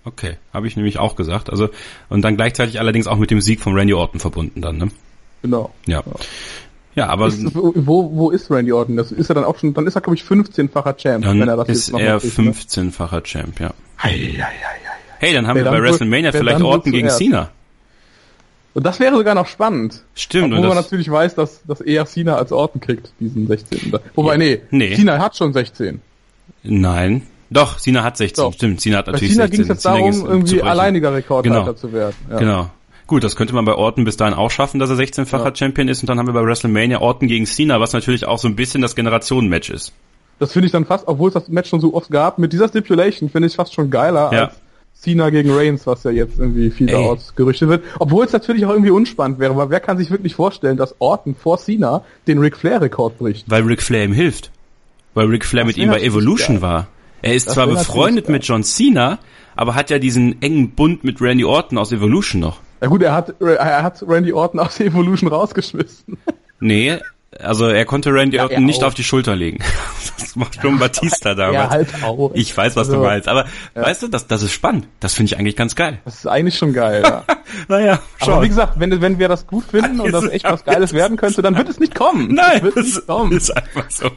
Okay, habe ich nämlich auch gesagt. Also und dann gleichzeitig allerdings auch mit dem Sieg von Randy Orton verbunden dann, ne? Genau. Ja. Ja, aber ist, wo, wo ist Randy Orton? Das ist er dann auch schon, dann ist er glaube ich 15-facher Champ, dann wenn er das ist jetzt er 15-facher ne? Champ, ja. Hei, hei, hei, hey, dann haben hey, wir bei WrestleMania vielleicht Orton gegen Cena. Und das wäre sogar noch spannend. Stimmt. Obwohl man natürlich weiß, dass, dass eher Cena als Orton kriegt, diesen 16. Wobei, ja. nee, nee, Cena hat schon 16. Nein. Doch, Cena hat 16, Doch. stimmt. Cena hat natürlich Cena 16. Cena ging es jetzt darum, irgendwie alleiniger Rekordhalter genau. zu werden. Ja. Genau. Gut, das könnte man bei Orton bis dahin auch schaffen, dass er 16-facher ja. Champion ist. Und dann haben wir bei WrestleMania Orton gegen Cena, was natürlich auch so ein bisschen das Generationenmatch ist. Das finde ich dann fast, obwohl es das Match schon so oft gab, mit dieser Stipulation finde ich fast schon geiler ja. als Cena gegen Reigns, was ja jetzt irgendwie vielerorts gerüchtet wird. Obwohl es natürlich auch irgendwie unspannend wäre, weil wer kann sich wirklich vorstellen, dass Orton vor Cena den Ric Flair-Rekord bricht? Weil Ric Flair ihm hilft. Weil Ric Flair das mit ihm bei Evolution war. Er ist das zwar befreundet mit John Cena, aber hat ja diesen engen Bund mit Randy Orton aus Evolution noch. Ja gut, er hat, er hat Randy Orton aus Evolution rausgeschmissen. Nee, also er konnte Randy ja, Orton nicht auf die Schulter legen. (laughs) Das macht schon Batista (laughs) damals. Ja, halt auch. Ich weiß, was also, du meinst. Aber ja. weißt du, das, das ist spannend. Das finde ich eigentlich ganz geil. Das ist eigentlich schon geil, ja. (laughs) naja, schon. Aber wie gesagt, wenn, wenn wir das gut finden und das echt was Geiles werden könnte, dann wird es nicht kommen. Nein, das, das nicht kommen. ist einfach so.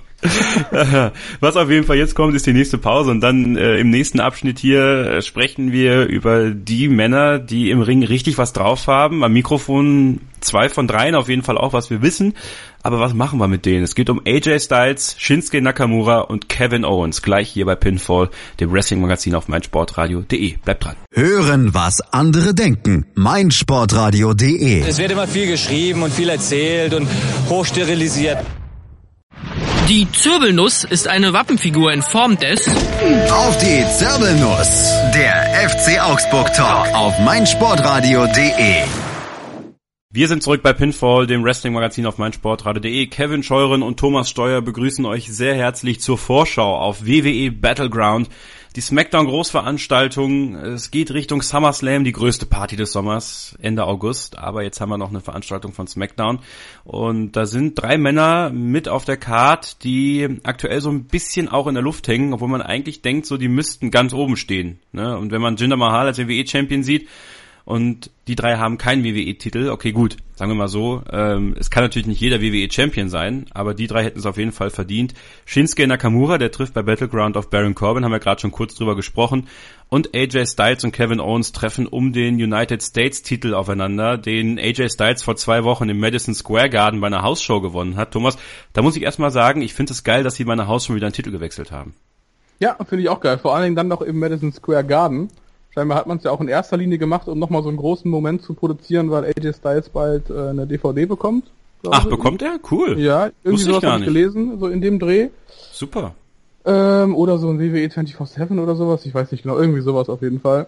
Was auf jeden Fall jetzt kommt, ist die nächste Pause und dann äh, im nächsten Abschnitt hier äh, sprechen wir über die Männer, die im Ring richtig was drauf haben. Am Mikrofon zwei von dreien auf jeden Fall auch, was wir wissen. Aber was machen wir mit denen? Es geht um AJ Styles, Shinsuke Nakamura und Kevin Owens. Gleich hier bei Pinfall, dem Wrestling-Magazin auf meinsportradio.de. Bleibt dran. Hören, was andere denken. meinsportradio.de Es wird immer viel geschrieben und viel erzählt und hochsterilisiert. Die Zirbelnuss ist eine Wappenfigur in Form des... Auf die Zirbelnuss, der FC Augsburg Talk auf meinsportradio.de. Wir sind zurück bei Pinfall, dem Wrestling-Magazin auf meinsportradio.de. Kevin Scheuren und Thomas Steuer begrüßen euch sehr herzlich zur Vorschau auf WWE Battleground die SmackDown-Großveranstaltung, es geht Richtung SummerSlam, die größte Party des Sommers, Ende August. Aber jetzt haben wir noch eine Veranstaltung von SmackDown. Und da sind drei Männer mit auf der Card, die aktuell so ein bisschen auch in der Luft hängen, obwohl man eigentlich denkt, so die müssten ganz oben stehen. Ne? Und wenn man Jinder Mahal als WWE-Champion sieht, und die drei haben keinen WWE-Titel. Okay, gut, sagen wir mal so. Ähm, es kann natürlich nicht jeder WWE-Champion sein, aber die drei hätten es auf jeden Fall verdient. Shinsuke Nakamura, der trifft bei Battleground auf Baron Corbin, haben wir gerade schon kurz drüber gesprochen. Und AJ Styles und Kevin Owens treffen um den United States-Titel aufeinander, den AJ Styles vor zwei Wochen im Madison Square Garden bei einer Hausshow gewonnen hat. Thomas, da muss ich erstmal sagen, ich finde es geil, dass sie bei einer Hausshow wieder einen Titel gewechselt haben. Ja, finde ich auch geil. Vor allen Dingen dann noch im Madison Square Garden. Scheinbar hat man es ja auch in erster Linie gemacht, um nochmal so einen großen Moment zu produzieren, weil AJ Styles bald äh, eine DVD bekommt. Ach, bekommt er? Cool. Ja, irgendwie sowas habe ich gelesen, so in dem Dreh. super. Ähm, oder so ein WWE 24-7 oder sowas, ich weiß nicht genau, irgendwie sowas auf jeden Fall.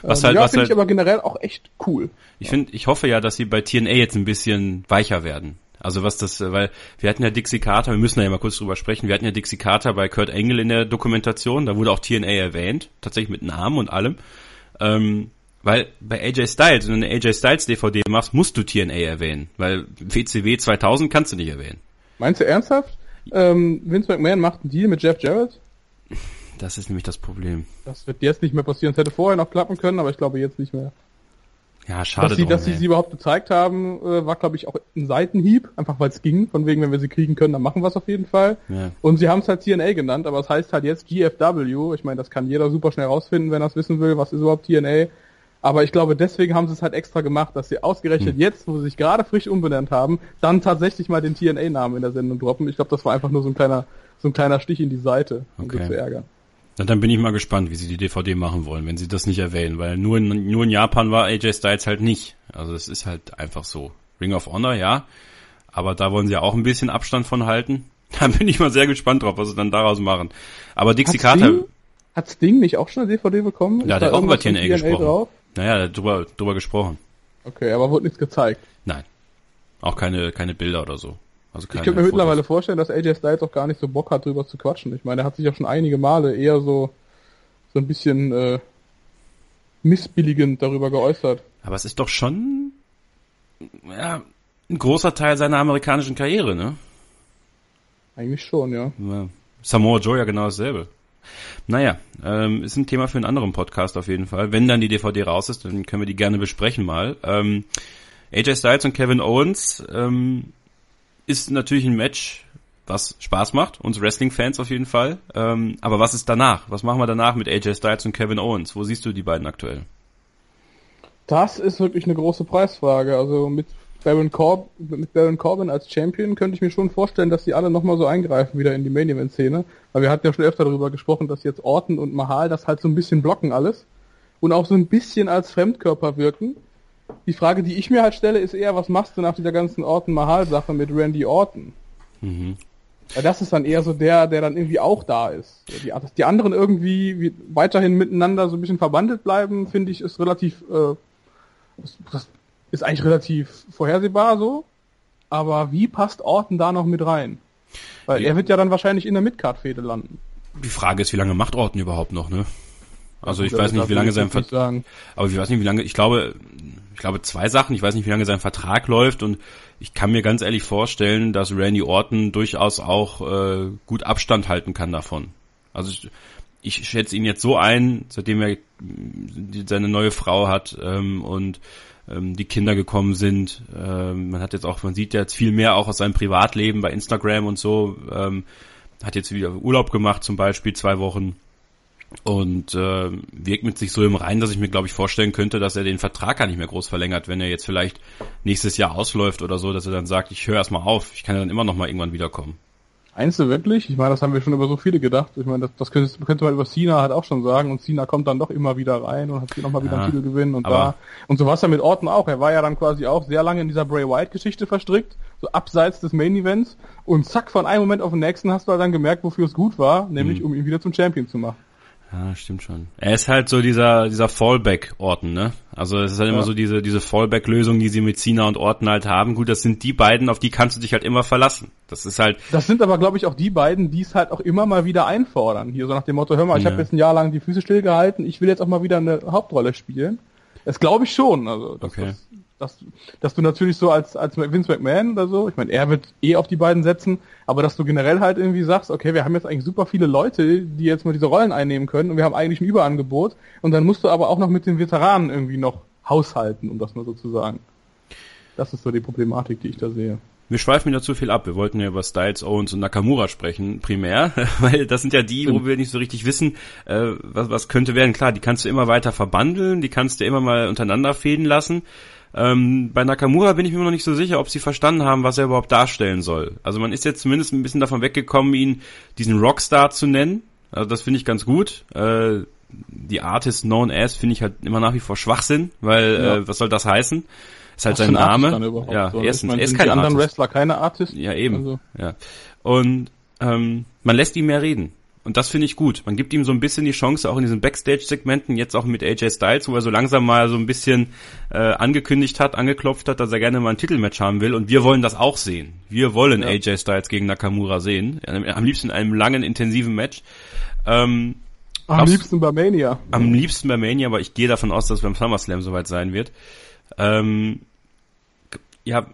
Was ähm, halt, ja, was finde halt, ich aber generell auch echt cool. ich finde, ich hoffe ja, dass sie bei TNA jetzt ein bisschen weicher werden. Also was das, äh, weil wir hatten ja Dixie Carter, wir müssen da ja mal kurz drüber sprechen, wir hatten ja Dixie Carter bei Kurt Angle in der Dokumentation, da wurde auch TNA erwähnt, tatsächlich mit Namen und allem. Ähm, weil bei AJ Styles, wenn du eine AJ Styles DVD machst, musst du TNA erwähnen, weil WCW 2000 kannst du nicht erwähnen. Meinst du ernsthaft? Ähm, Vince McMahon macht einen Deal mit Jeff Jarrett? Das ist nämlich das Problem. Das wird jetzt nicht mehr passieren. Es hätte vorher noch klappen können, aber ich glaube jetzt nicht mehr. Ja, schade dass sie, drum, dass sie ey. sie überhaupt gezeigt haben, äh, war glaube ich auch ein Seitenhieb, einfach weil es ging, von wegen, wenn wir sie kriegen können, dann machen wir es auf jeden Fall. Ja. Und sie haben es halt TNA genannt, aber es heißt halt jetzt GFW. Ich meine, das kann jeder super schnell rausfinden, wenn er es wissen will, was ist überhaupt TNA. Aber ich glaube, deswegen haben sie es halt extra gemacht, dass sie ausgerechnet Hm. jetzt, wo sie sich gerade frisch umbenannt haben, dann tatsächlich mal den TNA-Namen in der Sendung droppen. Ich glaube, das war einfach nur so ein kleiner, so ein kleiner Stich in die Seite, um Okay. sie zu ärgern. Na, dann bin ich mal gespannt, wie sie die DVD machen wollen, wenn sie das nicht erwähnen, weil nur in, nur in Japan war AJ Styles halt nicht. Also es ist halt einfach so. Ring of Honor, ja, aber da wollen sie ja auch ein bisschen Abstand von halten. (laughs) Da bin ich mal sehr gespannt drauf, was sie dann daraus machen. Aber Dixie Hat Carter, Sting, hat Sting nicht auch schon eine DVD bekommen? ja, Ist der hat auch über TNA gesprochen. Naja, der hat drüber, drüber gesprochen. Okay, aber wurde nichts gezeigt. Nein. Auch keine, keine Bilder oder so. Also Ich könnte mir Fotos. mittlerweile vorstellen, dass AJ Styles auch gar nicht so Bock hat, drüber zu quatschen. Ich meine, er hat sich ja schon einige Male eher so, so ein bisschen äh, missbilligend darüber geäußert. Aber es ist doch schon, ja, ein großer Teil seiner amerikanischen Karriere, ne? Eigentlich schon, ja. Ja. Samoa Joe ja genau dasselbe. Naja, ähm, ist ein Thema für einen anderen Podcast auf jeden Fall. Wenn dann die DVD raus ist, dann können wir die gerne besprechen mal. Ähm, AJ Styles und Kevin Owens ähm, ist natürlich ein Match, was Spaß macht, uns Wrestling-Fans auf jeden Fall. Ähm, aber was ist danach? Was machen wir danach mit AJ Styles und Kevin Owens? Wo siehst du die beiden aktuell? Das ist wirklich eine große Preisfrage. Also mit Baron, Corb mit Baron Corbin als Champion könnte ich mir schon vorstellen, dass die alle nochmal so eingreifen wieder in die Main Event Szene. Weil wir hatten ja schon öfter darüber gesprochen, dass jetzt Orton und Mahal das halt so ein bisschen blocken alles. Und auch so ein bisschen als Fremdkörper wirken. Die Frage, die ich mir halt stelle, ist eher, was machst du nach dieser ganzen Orton-Mahal-Sache mit Randy Orton? Ja, das ist dann eher so der, der dann irgendwie auch da ist. Die, dass die anderen irgendwie wie, weiterhin miteinander so ein bisschen verbandelt bleiben, finde ich, ist relativ, äh, das, ist eigentlich relativ vorhersehbar so. Aber wie passt Orton da noch mit rein? Weil Ja. er wird ja dann wahrscheinlich in der Midcard-Fehde landen. Die Frage ist, wie lange macht Orton überhaupt noch, ne? Also ich Ja, weiß nicht, wie lange sein Vertrag, aber ich weiß nicht, wie lange, ich glaube, ich glaube zwei Sachen, ich weiß nicht, wie lange sein Vertrag läuft und ich kann mir ganz ehrlich vorstellen, dass Randy Orton durchaus auch äh, gut Abstand halten kann davon. Also ich, ich schätze ihn jetzt so ein, seitdem er mm, seine neue Frau hat ähm, und ähm, die Kinder gekommen sind. Ähm, man hat jetzt auch, man sieht jetzt viel mehr auch aus seinem Privatleben bei Instagram und so. Ähm, hat jetzt wieder Urlaub gemacht, zum Beispiel zwei Wochen und äh, wirkt mit sich so im Rein, dass ich mir, glaube ich, vorstellen könnte, dass er den Vertrag gar nicht mehr groß verlängert, wenn er jetzt vielleicht nächstes Jahr ausläuft oder so, dass er dann sagt, ich höre erstmal auf, ich kann ja dann immer noch mal irgendwann wiederkommen. Meinst du wirklich? Ich meine, das haben wir schon über so viele gedacht. Ich meine, das, das könnte, könnte man über Cena halt auch schon sagen. Und Cena kommt dann doch immer wieder rein und hat hier nochmal wieder Ja, einen Titel gewinnen und da. Und so war es ja mit Orton auch. Er war ja dann quasi auch sehr lange in dieser Bray Wyatt-Geschichte verstrickt, so abseits des Main-Events. Und zack, von einem Moment auf den nächsten hast du halt dann gemerkt, wofür es gut war, Mhm. nämlich um ihn wieder zum Champion zu machen. Ja, stimmt schon. Er ist halt so dieser, dieser Fallback-Orten, ne? Also es ist halt immer Ja. so diese, diese Fallback-Lösung, die sie mit Cena und Orton halt haben. Gut, das sind die beiden, auf die kannst du dich halt immer verlassen. Das ist halt, Das sind aber, glaube ich, auch die beiden, die es halt auch immer mal wieder einfordern. Hier so nach dem Motto, hör mal, ich Ja. habe jetzt ein Jahr lang die Füße stillgehalten, ich will jetzt auch mal wieder eine Hauptrolle spielen. Das glaube ich schon. Also, Okay. dass, dass, dass du natürlich so als, als Vince McMahon oder so, ich meine, er wird eh auf die beiden setzen, aber dass du generell halt irgendwie sagst, okay, wir haben jetzt eigentlich super viele Leute, die jetzt mal diese Rollen einnehmen können und wir haben eigentlich ein Überangebot und dann musst du aber auch noch mit den Veteranen irgendwie noch haushalten, um das mal so zu sagen. Das ist so die Problematik, die ich da sehe. wir schweifen wieder zu viel ab. Wir wollten ja über Styles, Owens und Nakamura sprechen, primär, (laughs) weil das sind ja die, wo wir nicht so richtig wissen, äh, was, was könnte werden. Klar, die kannst du immer weiter verbandeln, die kannst du immer mal untereinander fäden lassen. Ähm, bei Nakamura bin ich mir noch nicht so sicher, ob sie verstanden haben, was er überhaupt darstellen soll. Also man ist jetzt zumindest ein bisschen davon weggekommen, ihn diesen Rockstar zu nennen. Also das finde ich ganz gut. Äh, die Artist known as finde ich halt immer nach wie vor Schwachsinn, weil Ja. äh, was soll das heißen? Ist halt Was sein Name. Ja, so? erstens, meine, er ist kein die anderen Artist. Wrestler keine Artist? Ja, eben. Also, Ja. Und ähm, man lässt ihn mehr reden. Und das finde ich gut. Man gibt ihm so ein bisschen die Chance, auch in diesen Backstage-Segmenten, jetzt auch mit AJ Styles, wo er so langsam mal so ein bisschen äh, angekündigt hat, angeklopft hat, dass er gerne mal ein Titelmatch haben will. Und wir wollen das auch sehen. Wir wollen ja. AJ Styles gegen Nakamura sehen. Am liebsten in einem langen, intensiven Match. Ähm, am liebsten bei Mania. Am liebsten bei Mania, aber ich gehe davon aus, dass es beim SummerSlam soweit sein wird. Ähm, ja.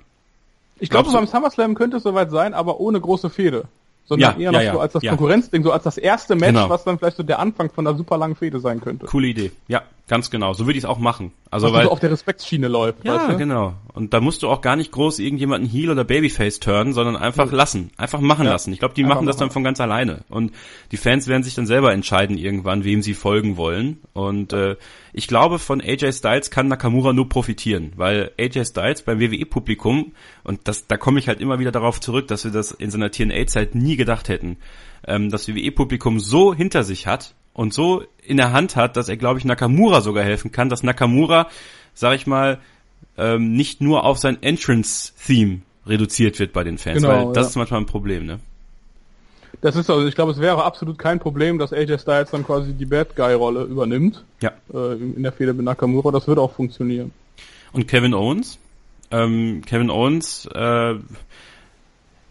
Ich glaube, beim SummerSlam könnte es soweit sein, aber ohne große Fehde sondern ja, eher noch ja, so als das ja. Konkurrenzding, so als das erste Match, genau. was dann vielleicht so der Anfang von einer super langen Fehde sein könnte. Coole Idee. Ja, ganz genau. So würde ich es auch machen. Also weil so auf der Respektsschiene läuft. Ja, weißt du? genau. Und da musst du auch gar nicht groß irgendjemanden Heel oder Babyface turnen, sondern einfach mhm. lassen, einfach machen ja. lassen. Ich glaube, die einfach machen das dann von ganz alleine. Und die Fans werden sich dann selber entscheiden irgendwann, wem sie folgen wollen. Und äh, ich glaube, von AJ Styles kann Nakamura nur profitieren, weil AJ Styles beim WWE-Publikum, und das, da komme ich halt immer wieder darauf zurück, dass wir das in seiner TNA-Zeit nie gedacht hätten, ähm, das WWE-Publikum so hinter sich hat und so in der Hand hat, dass er, glaube ich, Nakamura sogar helfen kann, dass Nakamura, sag ich mal, ähm, nicht nur auf sein Entrance-Theme reduziert wird bei den Fans, genau, weil das ja. ist manchmal ein Problem, ne? Das ist also, ich glaube, es wäre absolut kein Problem, dass AJ Styles dann quasi die Bad Guy-Rolle übernimmt. Ja. Äh, in der Fehde mit Nakamura, das würde auch funktionieren. Und Kevin Owens? Ähm, Kevin Owens, äh,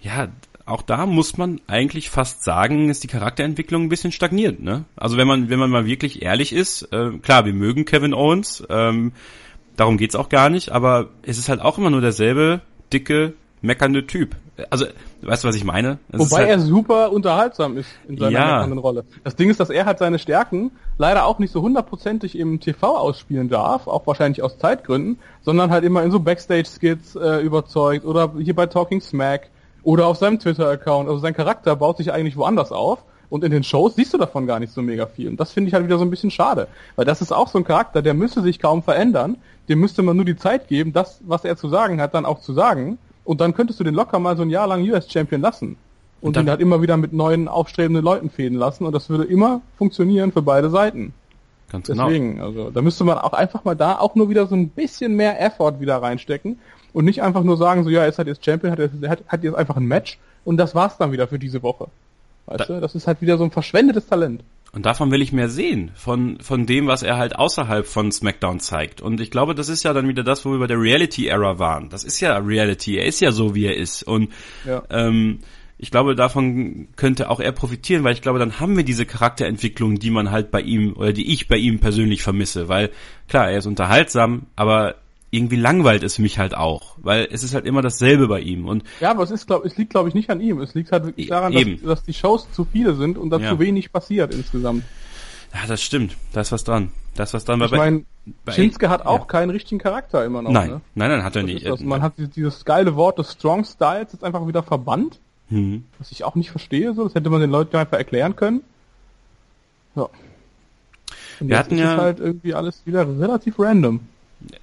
ja, auch da muss man eigentlich fast sagen, ist die Charakterentwicklung ein bisschen stagniert, ne? Also wenn man, wenn man mal wirklich ehrlich ist, äh, klar, wir mögen Kevin Owens, ähm, darum geht's auch gar nicht, aber es ist halt auch immer nur derselbe dicke, meckernde Typ. Also, weißt du, was ich meine? Es Wobei halt er super unterhaltsam ist in seiner ja. meckernden Rolle. Das Ding ist, dass er halt seine Stärken leider auch nicht so hundertprozentig im TV ausspielen darf, auch wahrscheinlich aus Zeitgründen, sondern halt immer in so Backstage-Skits äh, überzeugt oder hier bei Talking Smack oder auf seinem Twitter-Account. Also sein Charakter baut sich eigentlich woanders auf. Und in den Shows siehst du davon gar nicht so mega viel. Und das finde ich halt wieder so ein bisschen schade. Weil das ist auch so ein Charakter, der müsste sich kaum verändern. Dem müsste man nur die Zeit geben, das, was er zu sagen hat, dann auch zu sagen. Und dann könntest du den locker mal so ein Jahr lang US-Champion lassen. Und, und ihn halt immer wieder mit neuen aufstrebenden Leuten fäden lassen. Und das würde immer funktionieren für beide Seiten. Ganz genau. Deswegen, also da müsste man auch einfach mal da auch nur wieder so ein bisschen mehr Effort wieder reinstecken und nicht einfach nur sagen, so ja, jetzt hat jetzt Champion, hat jetzt, hat, hat jetzt einfach ein Match und das war's dann wieder für diese Woche. Weißt da, du, das ist halt wieder so ein verschwendetes Talent. Und davon will ich mehr sehen, von, von dem, was er halt außerhalb von SmackDown zeigt. Und ich glaube, das ist ja dann wieder das, wo wir bei der Reality-Era waren. Das ist ja Reality, er ist ja so, wie er ist. Und ja. ähm, ich glaube, davon könnte auch er profitieren, weil ich glaube, dann haben wir diese Charakterentwicklung, die man halt bei ihm oder die ich bei ihm persönlich vermisse. Weil klar, er ist unterhaltsam, aber irgendwie langweilt es mich halt auch, weil es ist halt immer dasselbe bei ihm und ja, aber es ist glaube es liegt glaube ich nicht an ihm, es liegt halt wirklich daran, dass, dass, die Shows zu viele sind und da ja. zu wenig passiert insgesamt. Ja, das stimmt, da ist was dran, da ist was dran. Ich meine, Shinsuke hat auch ja. keinen richtigen Charakter immer noch. Nein, ne? nein, nein, hat er nicht. Man hat dieses geile Wort des Strong Styles jetzt einfach wieder verbannt, mhm. was ich auch nicht verstehe, so das hätte man den Leuten einfach erklären können. Ja. Und Wir hatten ja halt irgendwie alles wieder relativ random.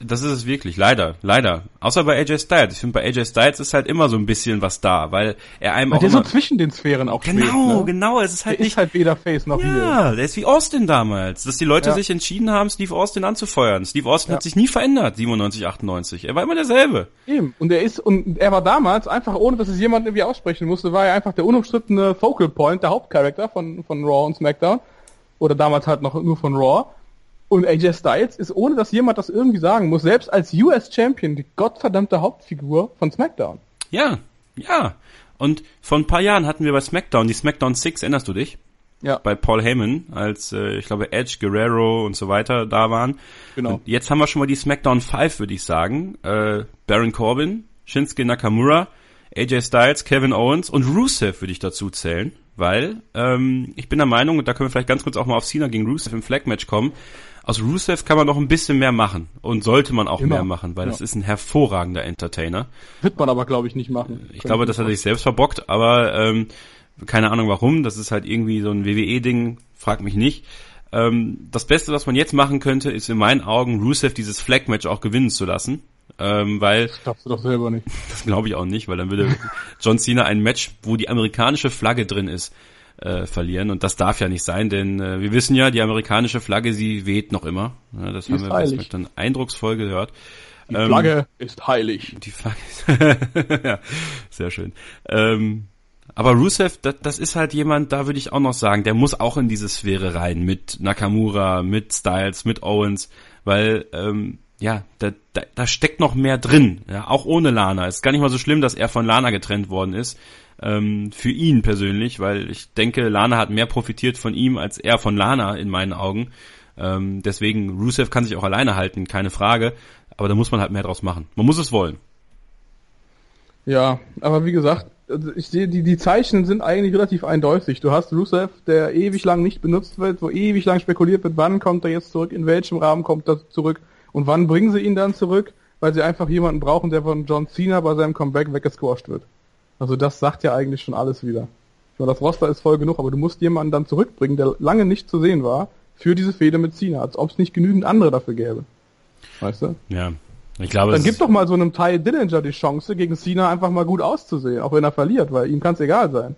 Das ist es wirklich, leider, leider. Außer bei AJ Styles. Ich finde, bei AJ Styles ist halt immer so ein bisschen was da, weil er einem weil auch der immer... so zwischen den Sphären auch Genau, schwebt, ne? genau. Es ist halt der nicht... ist halt weder Face noch Ja, Heel. der ist wie Austin damals. Dass die Leute ja. sich entschieden haben, Steve Austin anzufeuern. Steve Austin ja. hat sich nie verändert, 97, 98. Er war immer derselbe. Eben. Und er ist, und er war damals einfach, ohne dass es jemand irgendwie aussprechen musste, war er einfach der unumstrittene Focal Point, der Hauptcharakter von, von Raw und SmackDown. Oder damals halt noch nur von Raw. Und AJ Styles ist, ohne dass jemand das irgendwie sagen muss, selbst als US Champion die gottverdammte Hauptfigur von SmackDown. Ja, ja. Und vor ein paar Jahren hatten wir bei SmackDown die SmackDown 6, erinnerst du dich? Ja. Bei Paul Heyman, als äh, ich glaube Edge, Guerrero und so weiter da waren. Genau. Und jetzt haben wir schon mal die SmackDown 5, würde ich sagen. Äh, Baron Corbin, Shinsuke Nakamura, AJ Styles, Kevin Owens und Rusev würde ich dazu zählen, weil ähm, ich bin der Meinung, und da können wir vielleicht ganz kurz auch mal auf Cena gegen Rusev im Flag Match kommen, aus Rusev kann man noch ein bisschen mehr machen und sollte man auch Immer. mehr machen, weil ja. das ist ein hervorragender Entertainer. Wird man aber, glaube ich, nicht machen. Ich glaube, das hat er sich selbst verbockt, aber ähm, keine Ahnung warum. Das ist halt irgendwie so ein WWE-Ding, frag mich nicht. Ähm, das Beste, was man jetzt machen könnte, ist in meinen Augen Rusev dieses Flag-Match auch gewinnen zu lassen. Ähm, weil das glaubst du doch selber nicht. (laughs) Das glaube ich auch nicht, weil dann würde John Cena ein Match, wo die amerikanische Flagge drin ist, äh, verlieren. Und das darf ja nicht sein, denn äh, wir wissen ja, die amerikanische Flagge, sie weht noch immer. Ja, das die haben wir dann eindrucksvoll gehört. Die Flagge ähm, ist heilig. Die Flagge ist (laughs) ja, sehr schön. Ähm, aber Rusev, das, das ist halt jemand, da würde ich auch noch sagen, der muss auch in diese Sphäre rein mit Nakamura, mit Styles, mit Owens, weil ähm, ja, da, da, da steckt noch mehr drin, ja, auch ohne Lana. Es ist gar nicht mal so schlimm, dass er von Lana getrennt worden ist, ähm, für ihn persönlich, weil ich denke, Lana hat mehr profitiert von ihm als er von Lana in meinen Augen. Ähm, deswegen, Rusev kann sich auch alleine halten, keine Frage, aber da muss man halt mehr draus machen. Man muss es wollen. Ja, aber wie gesagt, also ich sehe, die, die Zeichen sind eigentlich relativ eindeutig. Du hast Rusev, der ewig lang nicht benutzt wird, wo ewig lang spekuliert wird, wann kommt er jetzt zurück, in welchem Rahmen kommt er zurück. Und wann bringen sie ihn dann zurück? Weil sie einfach jemanden brauchen, der von John Cena bei seinem Comeback weggesquasht wird. Also das sagt ja eigentlich schon alles wieder. Ich meine, das Roster ist voll genug, aber du musst jemanden dann zurückbringen, der lange nicht zu sehen war, für diese Fehde mit Cena, als ob es nicht genügend andere dafür gäbe. Weißt du? Ja. Ich glaube, dann gib doch mal so einem Ty Dillinger die Chance, gegen Cena einfach mal gut auszusehen, auch wenn er verliert, weil ihm kann es egal sein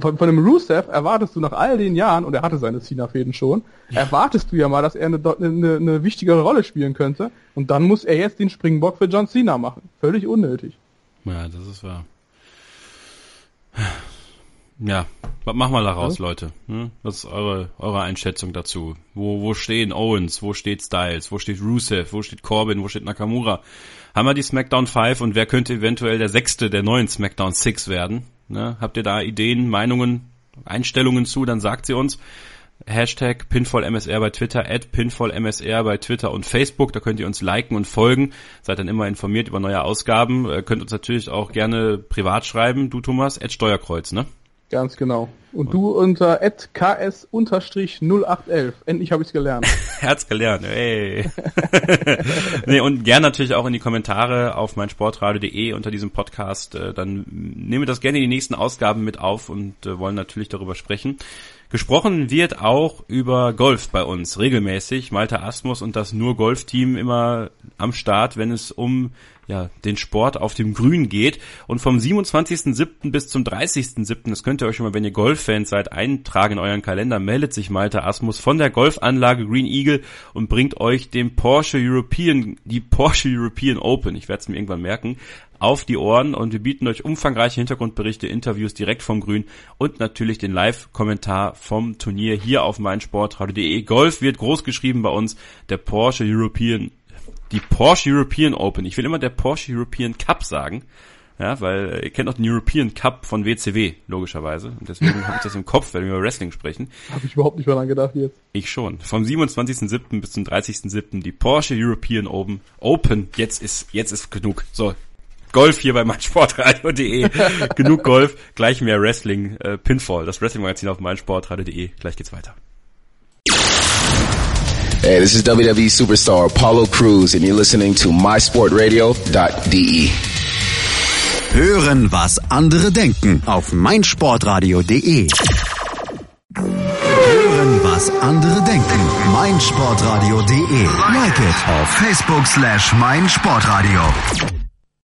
von, von einem Rusev erwartest du nach all den Jahren, und er hatte seine Cena-Fäden schon, ja. erwartest du ja mal, dass er eine, eine, eine wichtigere Rolle spielen könnte. Und dann muss er jetzt den Springbock für John Cena machen. Völlig unnötig. Ja, das ist wahr. Ja, was machen wir daraus, ja. Leute? Hm? Was ist eure, eure Einschätzung dazu? Wo, wo stehen Owens? Wo steht Styles? Wo steht Rusev? Wo steht Corbin? Wo steht Nakamura? Haben wir die SmackDown 5 und wer könnte eventuell der sechste der neuen SmackDown 6 werden? Ne? Habt ihr da Ideen, Meinungen, Einstellungen zu, dann sagt sie uns. Hashtag PinfallMSR bei Twitter, at PinfallMSR bei Twitter und Facebook. Da könnt ihr uns liken und folgen. Seid dann immer informiert über neue Ausgaben. Äh, könnt uns natürlich auch gerne privat schreiben. Du, Thomas, at Steuerkreuz, ne? Ganz genau. Und du unter ks-0811. Endlich habe ich's gelernt. (laughs) Herz gelernt, ey. (laughs) nee, und gern natürlich auch in die Kommentare auf meinsportradio.de unter diesem Podcast. Äh, dann nehmen wir das gerne in die nächsten Ausgaben mit auf und äh, wollen natürlich darüber sprechen. Gesprochen wird auch über Golf bei uns regelmäßig. Malte Asmus und das Nur Golf Team immer am Start, wenn es um ja, den Sport auf dem Grün geht. Und vom 27.07. bis zum 30.07., das könnt ihr euch schon mal, wenn ihr Golffans seid, eintragen in euren Kalender, meldet sich Malte Asmus von der Golfanlage Green Eagle und bringt euch den Porsche European, die Porsche European Open, ich werde es mir irgendwann merken, auf die Ohren und wir bieten euch umfangreiche Hintergrundberichte, Interviews direkt vom Grün und natürlich den Live-Kommentar vom Turnier hier auf meinsportradio.de. Golf wird groß geschrieben bei uns, der Porsche European die Porsche European Open. Ich will immer der Porsche European Cup sagen. Ja, weil äh, ihr kennt auch den European Cup von WCW, logischerweise. Und deswegen habe ich das im Kopf, wenn wir über Wrestling sprechen. Habe ich überhaupt nicht mehr dran gedacht jetzt. Ich schon. Vom 27.07. bis zum 30.07. die Porsche European Open. Open. Jetzt ist, jetzt ist genug. So. Golf hier bei meinsportradio.de. (laughs) genug Golf. Gleich mehr Wrestling. Äh, Pinfall. Das Wrestling-Magazin auf meinsportradio.de. Gleich geht's weiter. Hey, this is WWE superstar Apollo Cruz and you're listening to mysportradio.de. Hören, was andere denken auf meinsportradio.de. Hören, was andere denken. meinsportradio.de. Like it auf Facebook slash meinsportradio.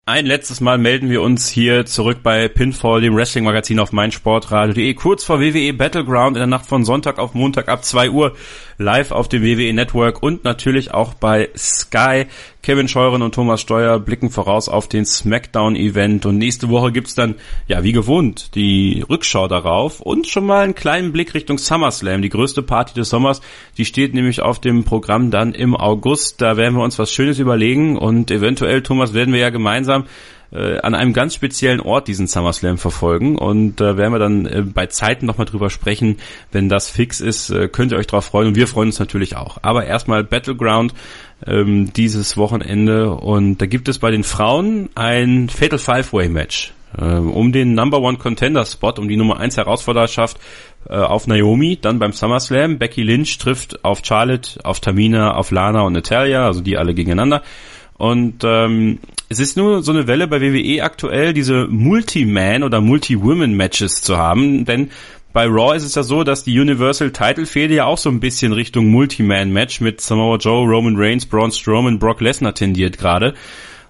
Ein letztes Mal melden wir uns hier zurück bei Pinfall, dem Wrestling-Magazin auf meinsportradio.de, kurz vor WWE Battleground in der Nacht von Sonntag auf Montag ab 2 Uhr live auf dem WWE Network und natürlich auch bei Sky. Kevin Scheuren und Thomas Steuer blicken voraus auf den Smackdown-Event und nächste Woche gibt's dann, ja wie gewohnt, die Rückschau darauf und schon mal einen kleinen Blick Richtung SummerSlam, die größte Party des Sommers. Die steht nämlich auf dem Programm dann im August. Da werden wir uns was Schönes überlegen und eventuell, Thomas, werden wir ja gemeinsam äh, an einem ganz speziellen Ort diesen SummerSlam verfolgen und da äh, werden wir dann äh, bei Zeiten nochmal drüber sprechen. Wenn das fix ist, äh, könnt ihr euch drauf freuen und wir freuen uns natürlich auch. Aber erstmal Battleground ähm, dieses Wochenende und da gibt es bei den Frauen ein Fatal Five-Way Match äh, um den Number One Contender Spot, um die Nummer 1 Herausforderschaft äh, auf Naomi, dann beim SummerSlam. Becky Lynch trifft auf Charlotte, auf Tamina, auf Lana und Natalia, also die alle gegeneinander. Und ähm, es ist nur so eine Welle bei WWE aktuell, diese Multi-Man oder Multi-Women-Matches zu haben, denn bei Raw ist es ja so, dass die Universal Title Fehde ja auch so ein bisschen Richtung Multi-Man-Match mit Samoa Joe, Roman Reigns, Braun Strowman, Brock Lesnar tendiert gerade.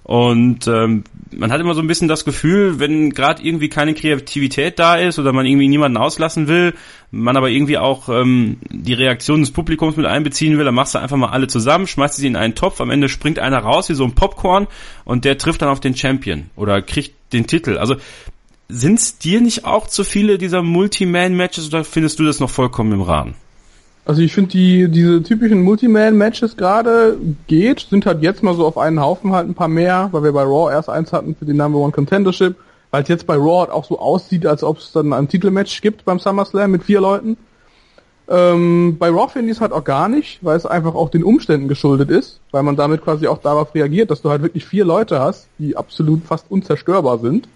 Und ähm, man hat immer so ein bisschen das Gefühl, wenn gerade irgendwie keine Kreativität da ist oder man irgendwie niemanden auslassen will, man aber irgendwie auch ähm, die Reaktion des Publikums mit einbeziehen will, dann machst du einfach mal alle zusammen, schmeißt sie in einen Topf, am Ende springt einer raus wie so ein Popcorn und der trifft dann auf den Champion oder kriegt den Titel. Also sind's dir nicht auch zu viele dieser Multi-Man-Matches oder findest du das noch vollkommen im Rahmen? Also ich finde die diese typischen Multiman-Matches gerade geht, sind halt jetzt mal so auf einen Haufen halt ein paar mehr, weil wir bei Raw erst eins hatten für die Number One Contendership, weil es jetzt bei Raw halt auch so aussieht, als ob es dann ein Titelmatch gibt beim SummerSlam mit vier Leuten. Ähm, bei Raw finde ich es halt auch gar nicht, weil es einfach auch den Umständen geschuldet ist, weil man damit quasi auch darauf reagiert, dass du halt wirklich vier Leute hast, die absolut fast unzerstörbar sind.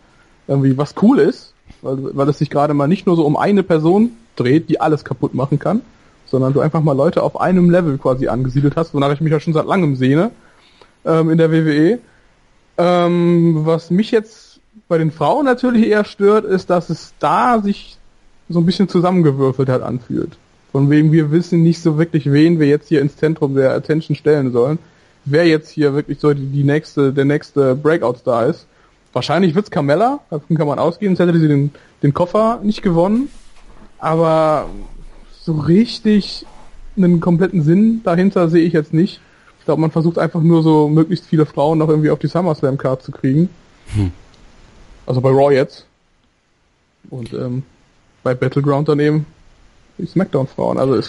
Irgendwie was cool ist, weil, weil es sich gerade mal nicht nur so um eine Person dreht, die alles kaputt machen kann, sondern du einfach mal Leute auf einem Level quasi angesiedelt hast, wonach ich mich ja schon seit langem sehne ähm, in der WWE. Ähm, was mich jetzt bei den Frauen natürlich eher stört, ist, dass es da sich so ein bisschen zusammengewürfelt hat anfühlt. Von wegen wir wissen nicht so wirklich, wen wir jetzt hier ins Zentrum der Attention stellen sollen. Wer jetzt hier wirklich so die, nächste, der nächste Breakout-Star ist. Wahrscheinlich wird's Carmella, davon kann man ausgehen, sonst hätte sie den, den Koffer nicht gewonnen. Aber so richtig einen kompletten Sinn dahinter sehe ich jetzt nicht. Ich glaube, man versucht einfach nur so möglichst viele Frauen noch irgendwie auf die SummerSlam Card zu kriegen. Hm. Also bei Raw jetzt. Und ähm, bei Battleground dann eben die Smackdown Frauen. Also ich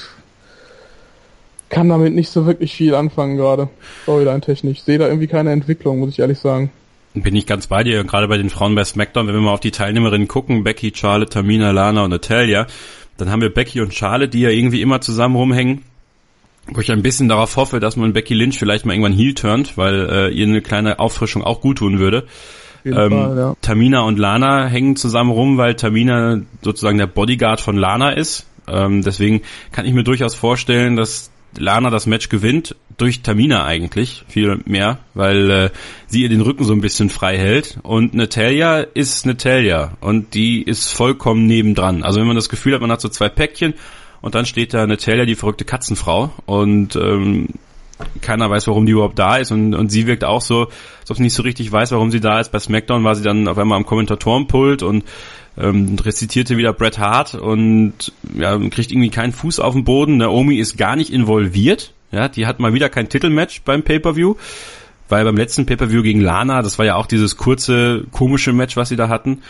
kann damit nicht so wirklich viel anfangen gerade. Storyline-technisch. Sehe da irgendwie keine Entwicklung, muss ich ehrlich sagen. Bin ich ganz bei dir, gerade bei den Frauen bei SmackDown, wenn wir mal auf die Teilnehmerinnen gucken, Becky, Charlotte, Tamina, Lana und Natalia, dann haben wir Becky und Charlotte, die ja irgendwie immer zusammen rumhängen. Wo ich ein bisschen darauf hoffe, dass man Becky Lynch vielleicht mal irgendwann heel turnt, weil äh, ihr eine kleine Auffrischung auch gut tun würde. Ähm, Fall, ja. Tamina und Lana hängen zusammen rum, weil Tamina sozusagen der Bodyguard von Lana ist. Ähm, deswegen kann ich mir durchaus vorstellen, dass Lana das Match gewinnt, durch Tamina eigentlich, viel mehr, weil äh, sie ihr den Rücken so ein bisschen frei hält. Und Natalia ist Natalia und die ist vollkommen nebendran. Also wenn man das Gefühl hat, man hat so zwei Päckchen und dann steht da Natalia, die verrückte Katzenfrau und ähm, keiner weiß, warum die überhaupt da ist und, und sie wirkt auch so, als ob sie nicht so richtig weiß, warum sie da ist. Bei SmackDown war sie dann auf einmal am Kommentatorenpult und ähm, rezitierte wieder Bret Hart und ja, kriegt irgendwie keinen Fuß auf den Boden. Naomi ist gar nicht involviert. Ja, die hat mal wieder kein Titelmatch beim Pay-Per-View, weil beim letzten Pay-Per-View gegen Lana, das war ja auch dieses kurze, komische Match, was sie da hatten,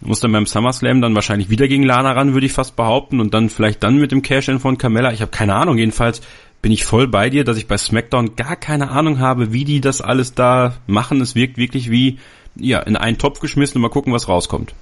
muss dann beim SummerSlam dann wahrscheinlich wieder gegen Lana ran, würde ich fast behaupten, und dann vielleicht dann mit dem Cash-In von Carmella. Ich habe keine Ahnung, jedenfalls bin ich voll bei dir, dass ich bei SmackDown gar keine Ahnung habe, wie die das alles da machen. Es wirkt wirklich wie, ja, in einen Topf geschmissen und mal gucken, was rauskommt.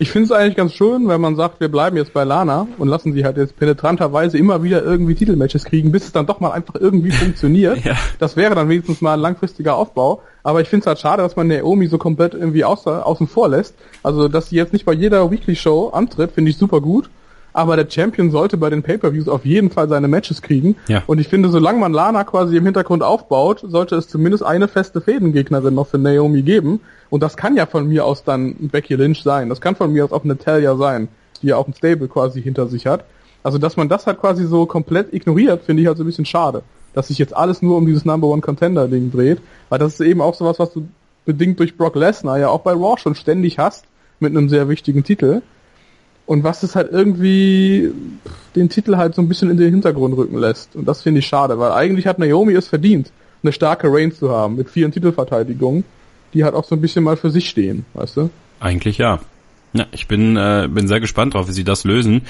Ich finde es eigentlich ganz schön, wenn man sagt, wir bleiben jetzt bei Lana und lassen sie halt jetzt penetranterweise immer wieder irgendwie Titelmatches kriegen, bis es dann doch mal einfach irgendwie funktioniert. (laughs) ja. Das wäre dann wenigstens mal ein langfristiger Aufbau. Aber ich finde es halt schade, dass man Naomi so komplett irgendwie außer, außen vor lässt. Also, dass sie jetzt nicht bei jeder Weekly Show antritt, finde ich super gut aber der Champion sollte bei den Pay-Per-Views auf jeden Fall seine Matches kriegen. Ja. Und ich finde, solange man Lana quasi im Hintergrund aufbaut, sollte es zumindest eine feste Fädengegnerin noch für Naomi geben. Und das kann ja von mir aus dann Becky Lynch sein. Das kann von mir aus auch Natalia sein, die ja auch ein Stable quasi hinter sich hat. Also, dass man das halt quasi so komplett ignoriert, finde ich halt so ein bisschen schade. Dass sich jetzt alles nur um dieses Number One Contender Ding dreht. Weil das ist eben auch sowas, was du bedingt durch Brock Lesnar ja auch bei Raw schon ständig hast, mit einem sehr wichtigen Titel und was es halt irgendwie den Titel halt so ein bisschen in den Hintergrund rücken lässt. Und das finde ich schade, weil eigentlich hat Naomi es verdient, eine starke Reign zu haben mit vielen Titelverteidigungen, die halt auch so ein bisschen mal für sich stehen, weißt du? Eigentlich ja. Ja, ich bin äh, bin sehr gespannt drauf, wie sie das lösen.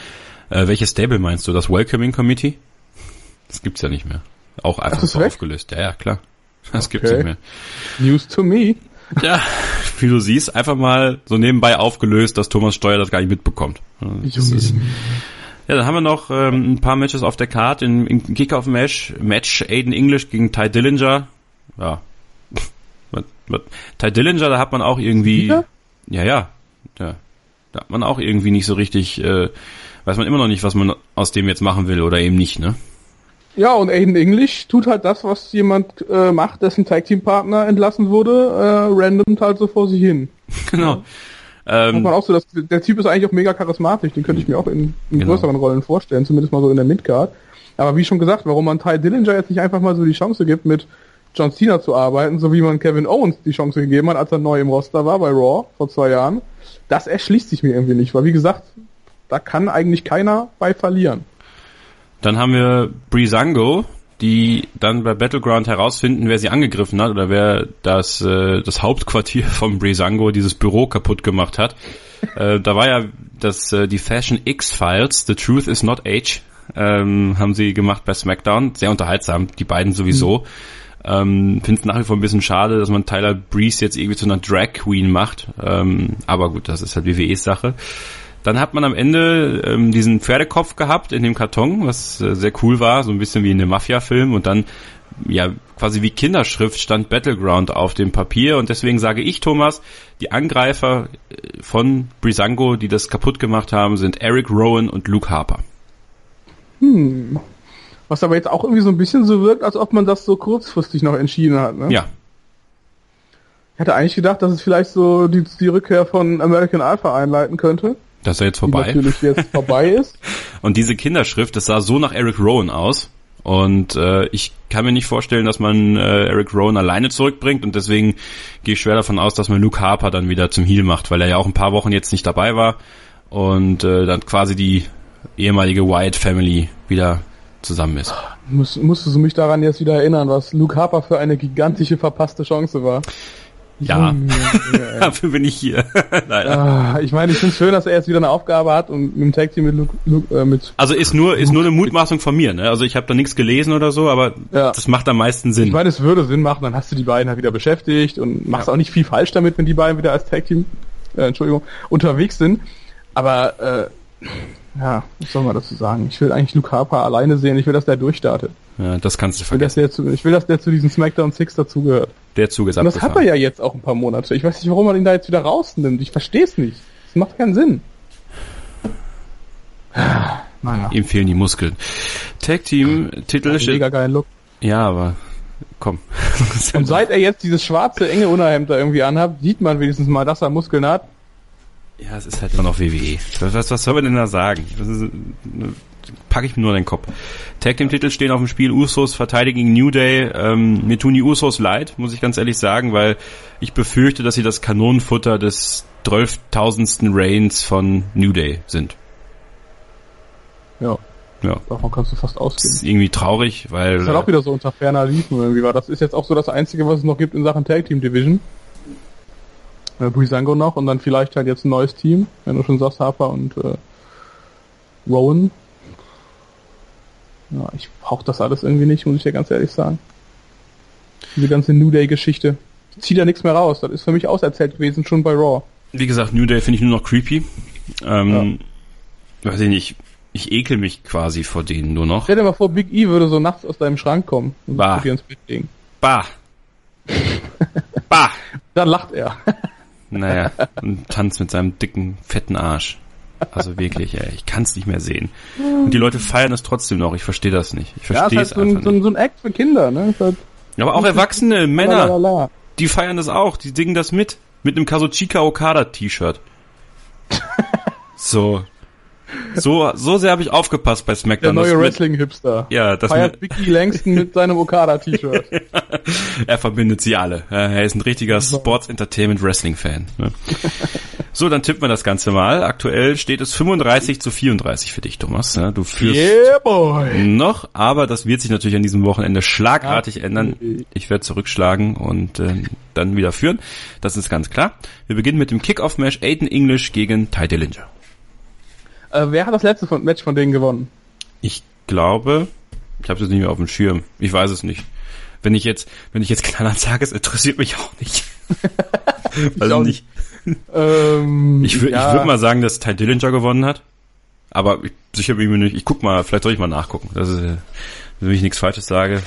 Äh, welches Stable meinst du? Das Welcoming Committee? Das gibt's ja nicht mehr. Auch einfach so aufgelöst. Ja, ja, klar. Das okay. gibt's nicht mehr. News to me. Ja, (laughs) wie du siehst, einfach mal so nebenbei aufgelöst, dass Thomas Steuer das gar nicht mitbekommt. Ist, ja, dann haben wir noch ähm, ein paar Matches auf der Card. In, in Kickoff-Match, Match Aiden English gegen Ty Dillinger. Ja. (laughs) Ty Dillinger, da hat man auch irgendwie... Ja, ja, ja. Da hat man auch irgendwie nicht so richtig... Äh, weiß man immer noch nicht, was man aus dem jetzt machen will oder eben nicht, ne? Ja, und Aiden English tut halt das, was jemand äh, macht, dessen Tag Team Partner entlassen wurde, äh, random halt so vor sich hin. (laughs) Genau. Ähm, man auch so, dass, der Typ ist eigentlich auch mega charismatisch, den könnte ich mir auch in, in genau. größeren Rollen vorstellen, zumindest mal so in der Midcard. Aber wie schon gesagt, warum man Ty Dillinger jetzt nicht einfach mal so die Chance gibt, mit John Cena zu arbeiten, so wie man Kevin Owens die Chance gegeben hat, als er neu im Roster war bei Raw vor zwei Jahren, das erschließt sich mir irgendwie nicht, weil wie gesagt, da kann eigentlich keiner bei verlieren. Dann haben wir Breezango, die dann bei Battleground herausfinden, wer sie angegriffen hat oder wer das, äh, das Hauptquartier (laughs) vom Breezango, dieses Büro kaputt gemacht hat. äh, da war ja das, äh, die Fashion X-Files, The Truth is Not Age, ähm, haben sie gemacht bei SmackDown. Sehr unterhaltsam, die beiden sowieso. Mhm. Ähm, Finde es nach wie vor ein bisschen schade, dass man Tyler Breeze jetzt irgendwie zu einer Drag Queen macht. Ähm, aber gut, das ist halt WWEs Sache. Dann hat man am Ende ähm, diesen Pferdekopf gehabt in dem Karton, was äh, sehr cool war, so ein bisschen wie in einem Mafia-Film. Und dann, ja, quasi wie Kinderschrift stand Battleground auf dem Papier. Und deswegen sage ich, Thomas, die Angreifer äh, von Brisango, die das kaputt gemacht haben, sind Eric Rowan und Luke Harper. Hm. Was aber jetzt auch irgendwie so ein bisschen so wirkt, als ob man das so kurzfristig noch entschieden hat, ne? Ja. Ich hatte eigentlich gedacht, dass es vielleicht so die, die Rückkehr von American Alpha einleiten könnte. Das ist ja jetzt vorbei. Die natürlich jetzt (laughs) vorbei ist. Und diese Kinderschrift, das sah so nach Eric Rowan aus. Und äh, ich kann mir nicht vorstellen, dass man äh, Eric Rowan alleine zurückbringt und deswegen gehe ich schwer davon aus, dass man Luke Harper dann wieder zum Heel macht, weil er ja auch ein paar Wochen jetzt nicht dabei war und äh, dann quasi die ehemalige Wyatt Family wieder zusammen ist. Muss, musstest du mich daran jetzt wieder erinnern, was Luke Harper für eine gigantische verpasste Chance war? (laughs) Ja, dafür bin ich hier. (laughs) ah, ich meine, ich finde es schön, dass er jetzt wieder eine Aufgabe hat und mit dem Tag Team mit Luke, Luke äh, mit Also ist nur ist nur eine Mutmaßung von mir, ne? Also ich habe da nichts gelesen oder so, aber ja. das macht am meisten Sinn. Ich meine, es würde Sinn machen, dann hast du die beiden halt wieder beschäftigt und machst ja. auch nicht viel falsch damit, wenn die beiden wieder als Tag Team äh, Entschuldigung, unterwegs sind, aber äh, ja, was soll man dazu sagen? Ich will eigentlich Luke Harper alleine sehen. Ich will, dass der durchstartet. Ja, das kannst du vergessen. Ich will, dass der zu, ich will, dass der zu diesen SmackDown Six dazugehört. Der Zug ist Und das hat er ja jetzt auch ein paar Monate. Ich weiß nicht, warum man ihn da jetzt wieder rausnimmt. Ich verstehe es nicht. Das macht keinen Sinn. Naja. Ihm fehlen die Muskeln. Tag Team Titel ja, mega geilen Look. Ja, aber komm. (laughs) Und seit er jetzt dieses schwarze enge Unterhemd da irgendwie anhat, sieht man wenigstens mal, dass er Muskeln hat. Ja, es ist halt immer noch WWE. Was, was soll man denn da sagen? Packe ich mir nur in den Kopf. Tag Team Titel stehen auf dem Spiel. Usos verteidigen New Day. Ähm, mir tun die Usos leid, muss ich ganz ehrlich sagen, weil ich befürchte, dass sie das Kanonenfutter des 12.000. Reigns von New Day sind. Ja. Ja. Davon kannst du fast ausgehen. Das ist irgendwie traurig, weil. Das ist halt auch wieder so unter ferner Liefen irgendwie war. Das ist jetzt auch so das Einzige, was es noch gibt in Sachen Tag Team Division äh, Brisango noch und dann vielleicht halt jetzt ein neues Team, wenn du schon sagst, Harper und äh, Rowan. Ja, ich brauche das alles irgendwie nicht, muss ich dir ganz ehrlich sagen. Diese ganze New Day-Geschichte. Zieht da nichts mehr raus. Das ist für mich auserzählt gewesen, schon bei Raw. Wie gesagt, New Day finde ich nur noch creepy. Ähm, ja. Weiß ich nicht. Ich ekel mich quasi vor denen nur noch. Stell dir mal vor, Big E würde so nachts aus deinem Schrank kommen und bah. dir ins Bett legen. Bah. (laughs) bah. Dann lacht er. Naja, und tanzt mit seinem dicken, fetten Arsch. Also wirklich, ey, ich kann es nicht mehr sehen. Und die Leute feiern es trotzdem noch, ich verstehe das nicht. Ich verstehe ja, es halt einfach so ein, so ein Act für Kinder, ne? Halt aber auch erwachsene Männer, die feiern das auch, die dingen das mit. Mit einem Kazuchika Okada T-Shirt. (laughs) so, so, so sehr habe ich aufgepasst bei SmackDown. Der neue Wrestling-Hipster. Ja, das feiert Biggie Langston mit seinem Okada-T-Shirt. (laughs) er verbindet sie alle. Er ist ein richtiger Sports Entertainment Wrestling-Fan. Ne? so, dann tippen wir das Ganze mal. Aktuell steht es 35 zu 34 für dich, Thomas. Du führst yeah, boy. noch, aber das wird sich natürlich an diesem Wochenende schlagartig ändern. Ich werde zurückschlagen und äh, dann wieder führen. Das ist ganz klar. Wir beginnen mit dem Kickoff-Match Aiden English gegen Ty Dillinger. Äh, wer hat das letzte von, Match von denen gewonnen? Ich glaube, ich habe es nicht mehr auf dem Schirm. Ich weiß es nicht. Wenn ich jetzt, wenn ich jetzt knallhart sage, es interessiert mich auch nicht. (laughs) also nicht. Ähm, ich würde ja. würd mal sagen, dass Ty Dillinger gewonnen hat. Aber ich, sicher bin ich mir nicht. Ich guck mal, vielleicht soll ich mal nachgucken. Das ist, wenn ich nichts Falsches sage.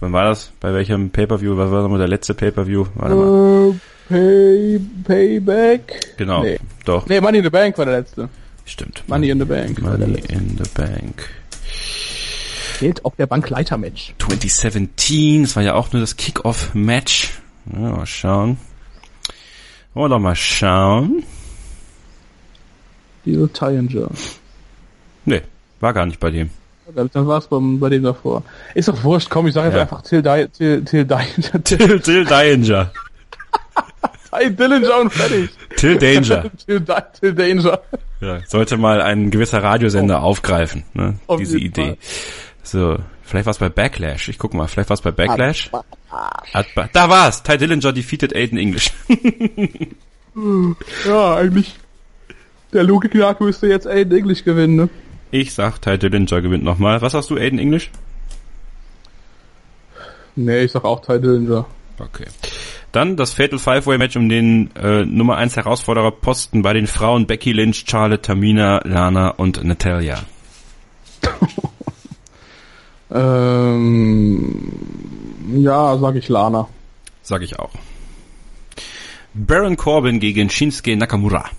Wann war das? Bei welchem Pay-Per-View? Was war nochmal der letzte Pay-Per-View? Warte mal. Uh, pay, Payback? Genau, nee. doch. Nee, Money in the Bank war der letzte. Stimmt. Money in the Bank. Money in the Bank. Geld auf der Bankleiter-Match. 2017, das war ja auch nur das Kick-Off-Match. Ja, mal schauen. Wollen wir doch mal schauen. Deal Tyringer. Nee, war gar nicht bei dem. Dann war es bei dem davor. Ist doch wurscht, komm, ich sage jetzt ja. einfach Till, Di Till, Till Dillinger. (laughs) Till, Till Dillinger. Ty Dillinger und fertig. Till Danger. (laughs) Till, Till Danger. Ja, sollte mal ein gewisser Radiosender oh. aufgreifen, ne, diese Idee. Fall. So, vielleicht war es bei Backlash. Ich guck mal, vielleicht war es bei Backlash. da war's. Ty Dillinger defeated Aiden English. (laughs) ja, eigentlich der Logik nach müsste jetzt Aiden English gewinnen, ne? Ich sag, Ty Dillinger gewinnt nochmal. Was sagst du, Aiden English? Nee, ich sag auch Ty Dillinger. Okay. Dann das Fatal Five-Way-Match um den äh, Nummer 1 Herausforderer Posten bei den Frauen Becky Lynch, Charlotte, Tamina, Lana und Natalia. (laughs) ähm, ja, sag ich Lana. Sag ich auch. Baron Corbin gegen Shinsuke Nakamura.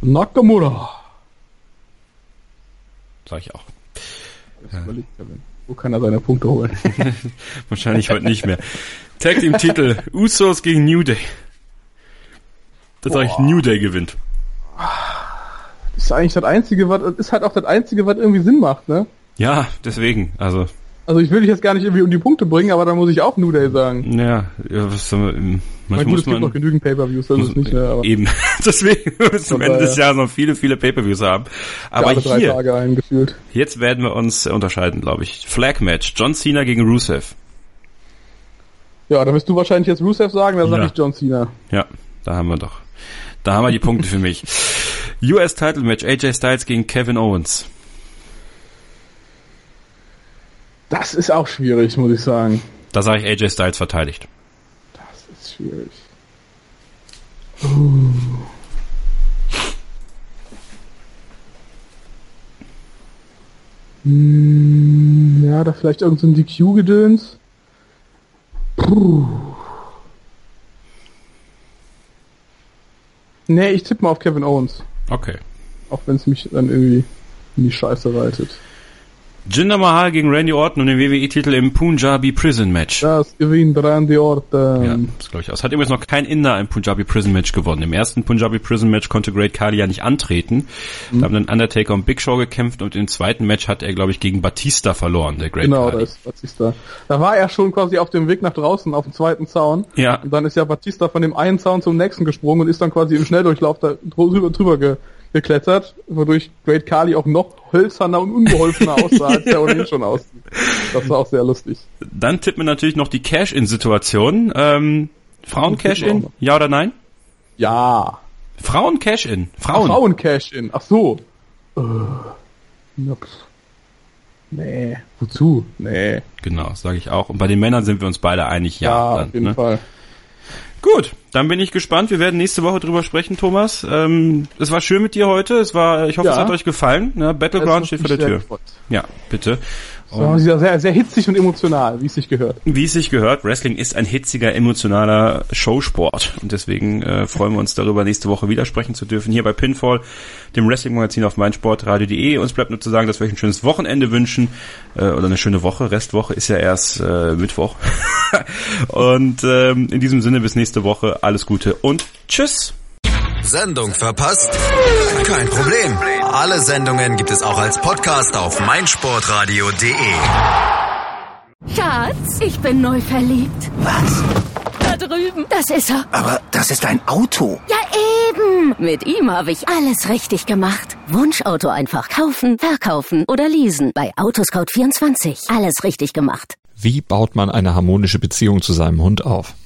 Nakamura. Sag ich auch. Ja. Wo kann er seine Punkte holen? (laughs) Wahrscheinlich heute nicht mehr. Tag Team Titel Usos gegen New Day. Das sage ich, New Day gewinnt. Das ist eigentlich das einzige, was ist halt auch das einzige, was irgendwie Sinn macht, ne? Ja, deswegen, also. Also ich will dich jetzt gar nicht irgendwie um die Punkte bringen, aber da muss ich auch New Day sagen. Ja, ja was soll man, manchmal gut, es gibt noch genügend Pay-Per-Views, das ist nicht mehr, aber. Eben. (laughs) Deswegen müssen wir am Ende des Jahres noch viele, viele Pay-Per-Views haben. Aber hier, jetzt werden wir uns unterscheiden, glaube ich. Flag Match. John Cena gegen Rusev. Ja, da wirst du wahrscheinlich jetzt Rusev sagen, dann sage Ja. ich John Cena. Ja, da haben wir doch. Da haben wir die Punkte für mich. (laughs) US Title Match. AJ Styles gegen Kevin Owens. Das ist auch schwierig, muss ich sagen. Da sage ich AJ Styles verteidigt. Das ist schwierig. Hm, Ja, da vielleicht irgend so ein DQ-Gedöns. Nee, ich tippe mal auf Kevin Owens. Okay. Auch wenn es mich dann irgendwie in die Scheiße reitet. Jinder Mahal gegen Randy Orton und den WWE-Titel im Punjabi Prison Match. Das gewinnt Randy Orton. Ja, das glaube ich aus. Hat übrigens noch kein Inder im Punjabi Prison Match gewonnen. Im ersten Punjabi Prison Match konnte Great Khali ja nicht antreten. Mhm. Da haben dann Undertaker und Big Show gekämpft und im zweiten Match hat er, glaube ich, gegen Batista verloren, der Great Genau, da Khali. ist Batista. Da war er schon quasi auf dem Weg nach draußen, auf dem zweiten Zaun. Ja. Und dann ist ja Batista von dem einen Zaun zum nächsten gesprungen und ist dann quasi im Schnelldurchlauf da drüber, drüber ge, geklettert, wodurch Great Kali auch noch hölzerner und unbeholfener (laughs) aussah, als er ohnehin schon aussieht. Das war auch sehr lustig. Dann tippt man natürlich noch die Cash-In-Situation. Ähm, Frauen Cash-In? Ja oder nein? Ja. Frauen Cash-In. Frauen. Frauen-Cash-In. Ach so. Na, pff. Nee. Wozu? Nee. Genau, sage ich auch. Und bei den Männern sind wir uns beide einig, ja. Ja, dann, auf jeden ne? Fall. Gut, dann bin ich gespannt. Wir werden nächste Woche drüber sprechen, Thomas. Ähm, es war schön mit dir heute. Es war, ich hoffe, Ja. es hat euch gefallen. Ne? Battleground steht vor der Tür. Ja, bitte. Sehr, sehr, sehr hitzig und emotional, wie es sich gehört. Wie es sich gehört, Wrestling ist ein hitziger, emotionaler Showsport. Und deswegen äh, freuen wir uns darüber, nächste Woche wieder sprechen zu dürfen. Hier bei Pinfall, dem Wrestling-Magazin auf meinsportradio.de. Uns bleibt nur zu sagen, dass wir euch ein schönes Wochenende wünschen. Äh, oder eine schöne Woche. Restwoche ist ja erst äh, Mittwoch. (laughs) und ähm, in diesem Sinne bis nächste Woche. Alles Gute und tschüss. Sendung verpasst? Kein Problem. Alle Sendungen gibt es auch als Podcast auf meinsportradio.de. Schatz, ich bin neu verliebt. Was? Da drüben. Das ist er. Aber das ist ein Auto. Ja, eben. Mit ihm habe ich alles richtig gemacht. Wunschauto einfach kaufen, verkaufen oder leasen. Bei Autoscout24. Alles richtig gemacht. Wie baut man eine harmonische Beziehung zu seinem Hund auf?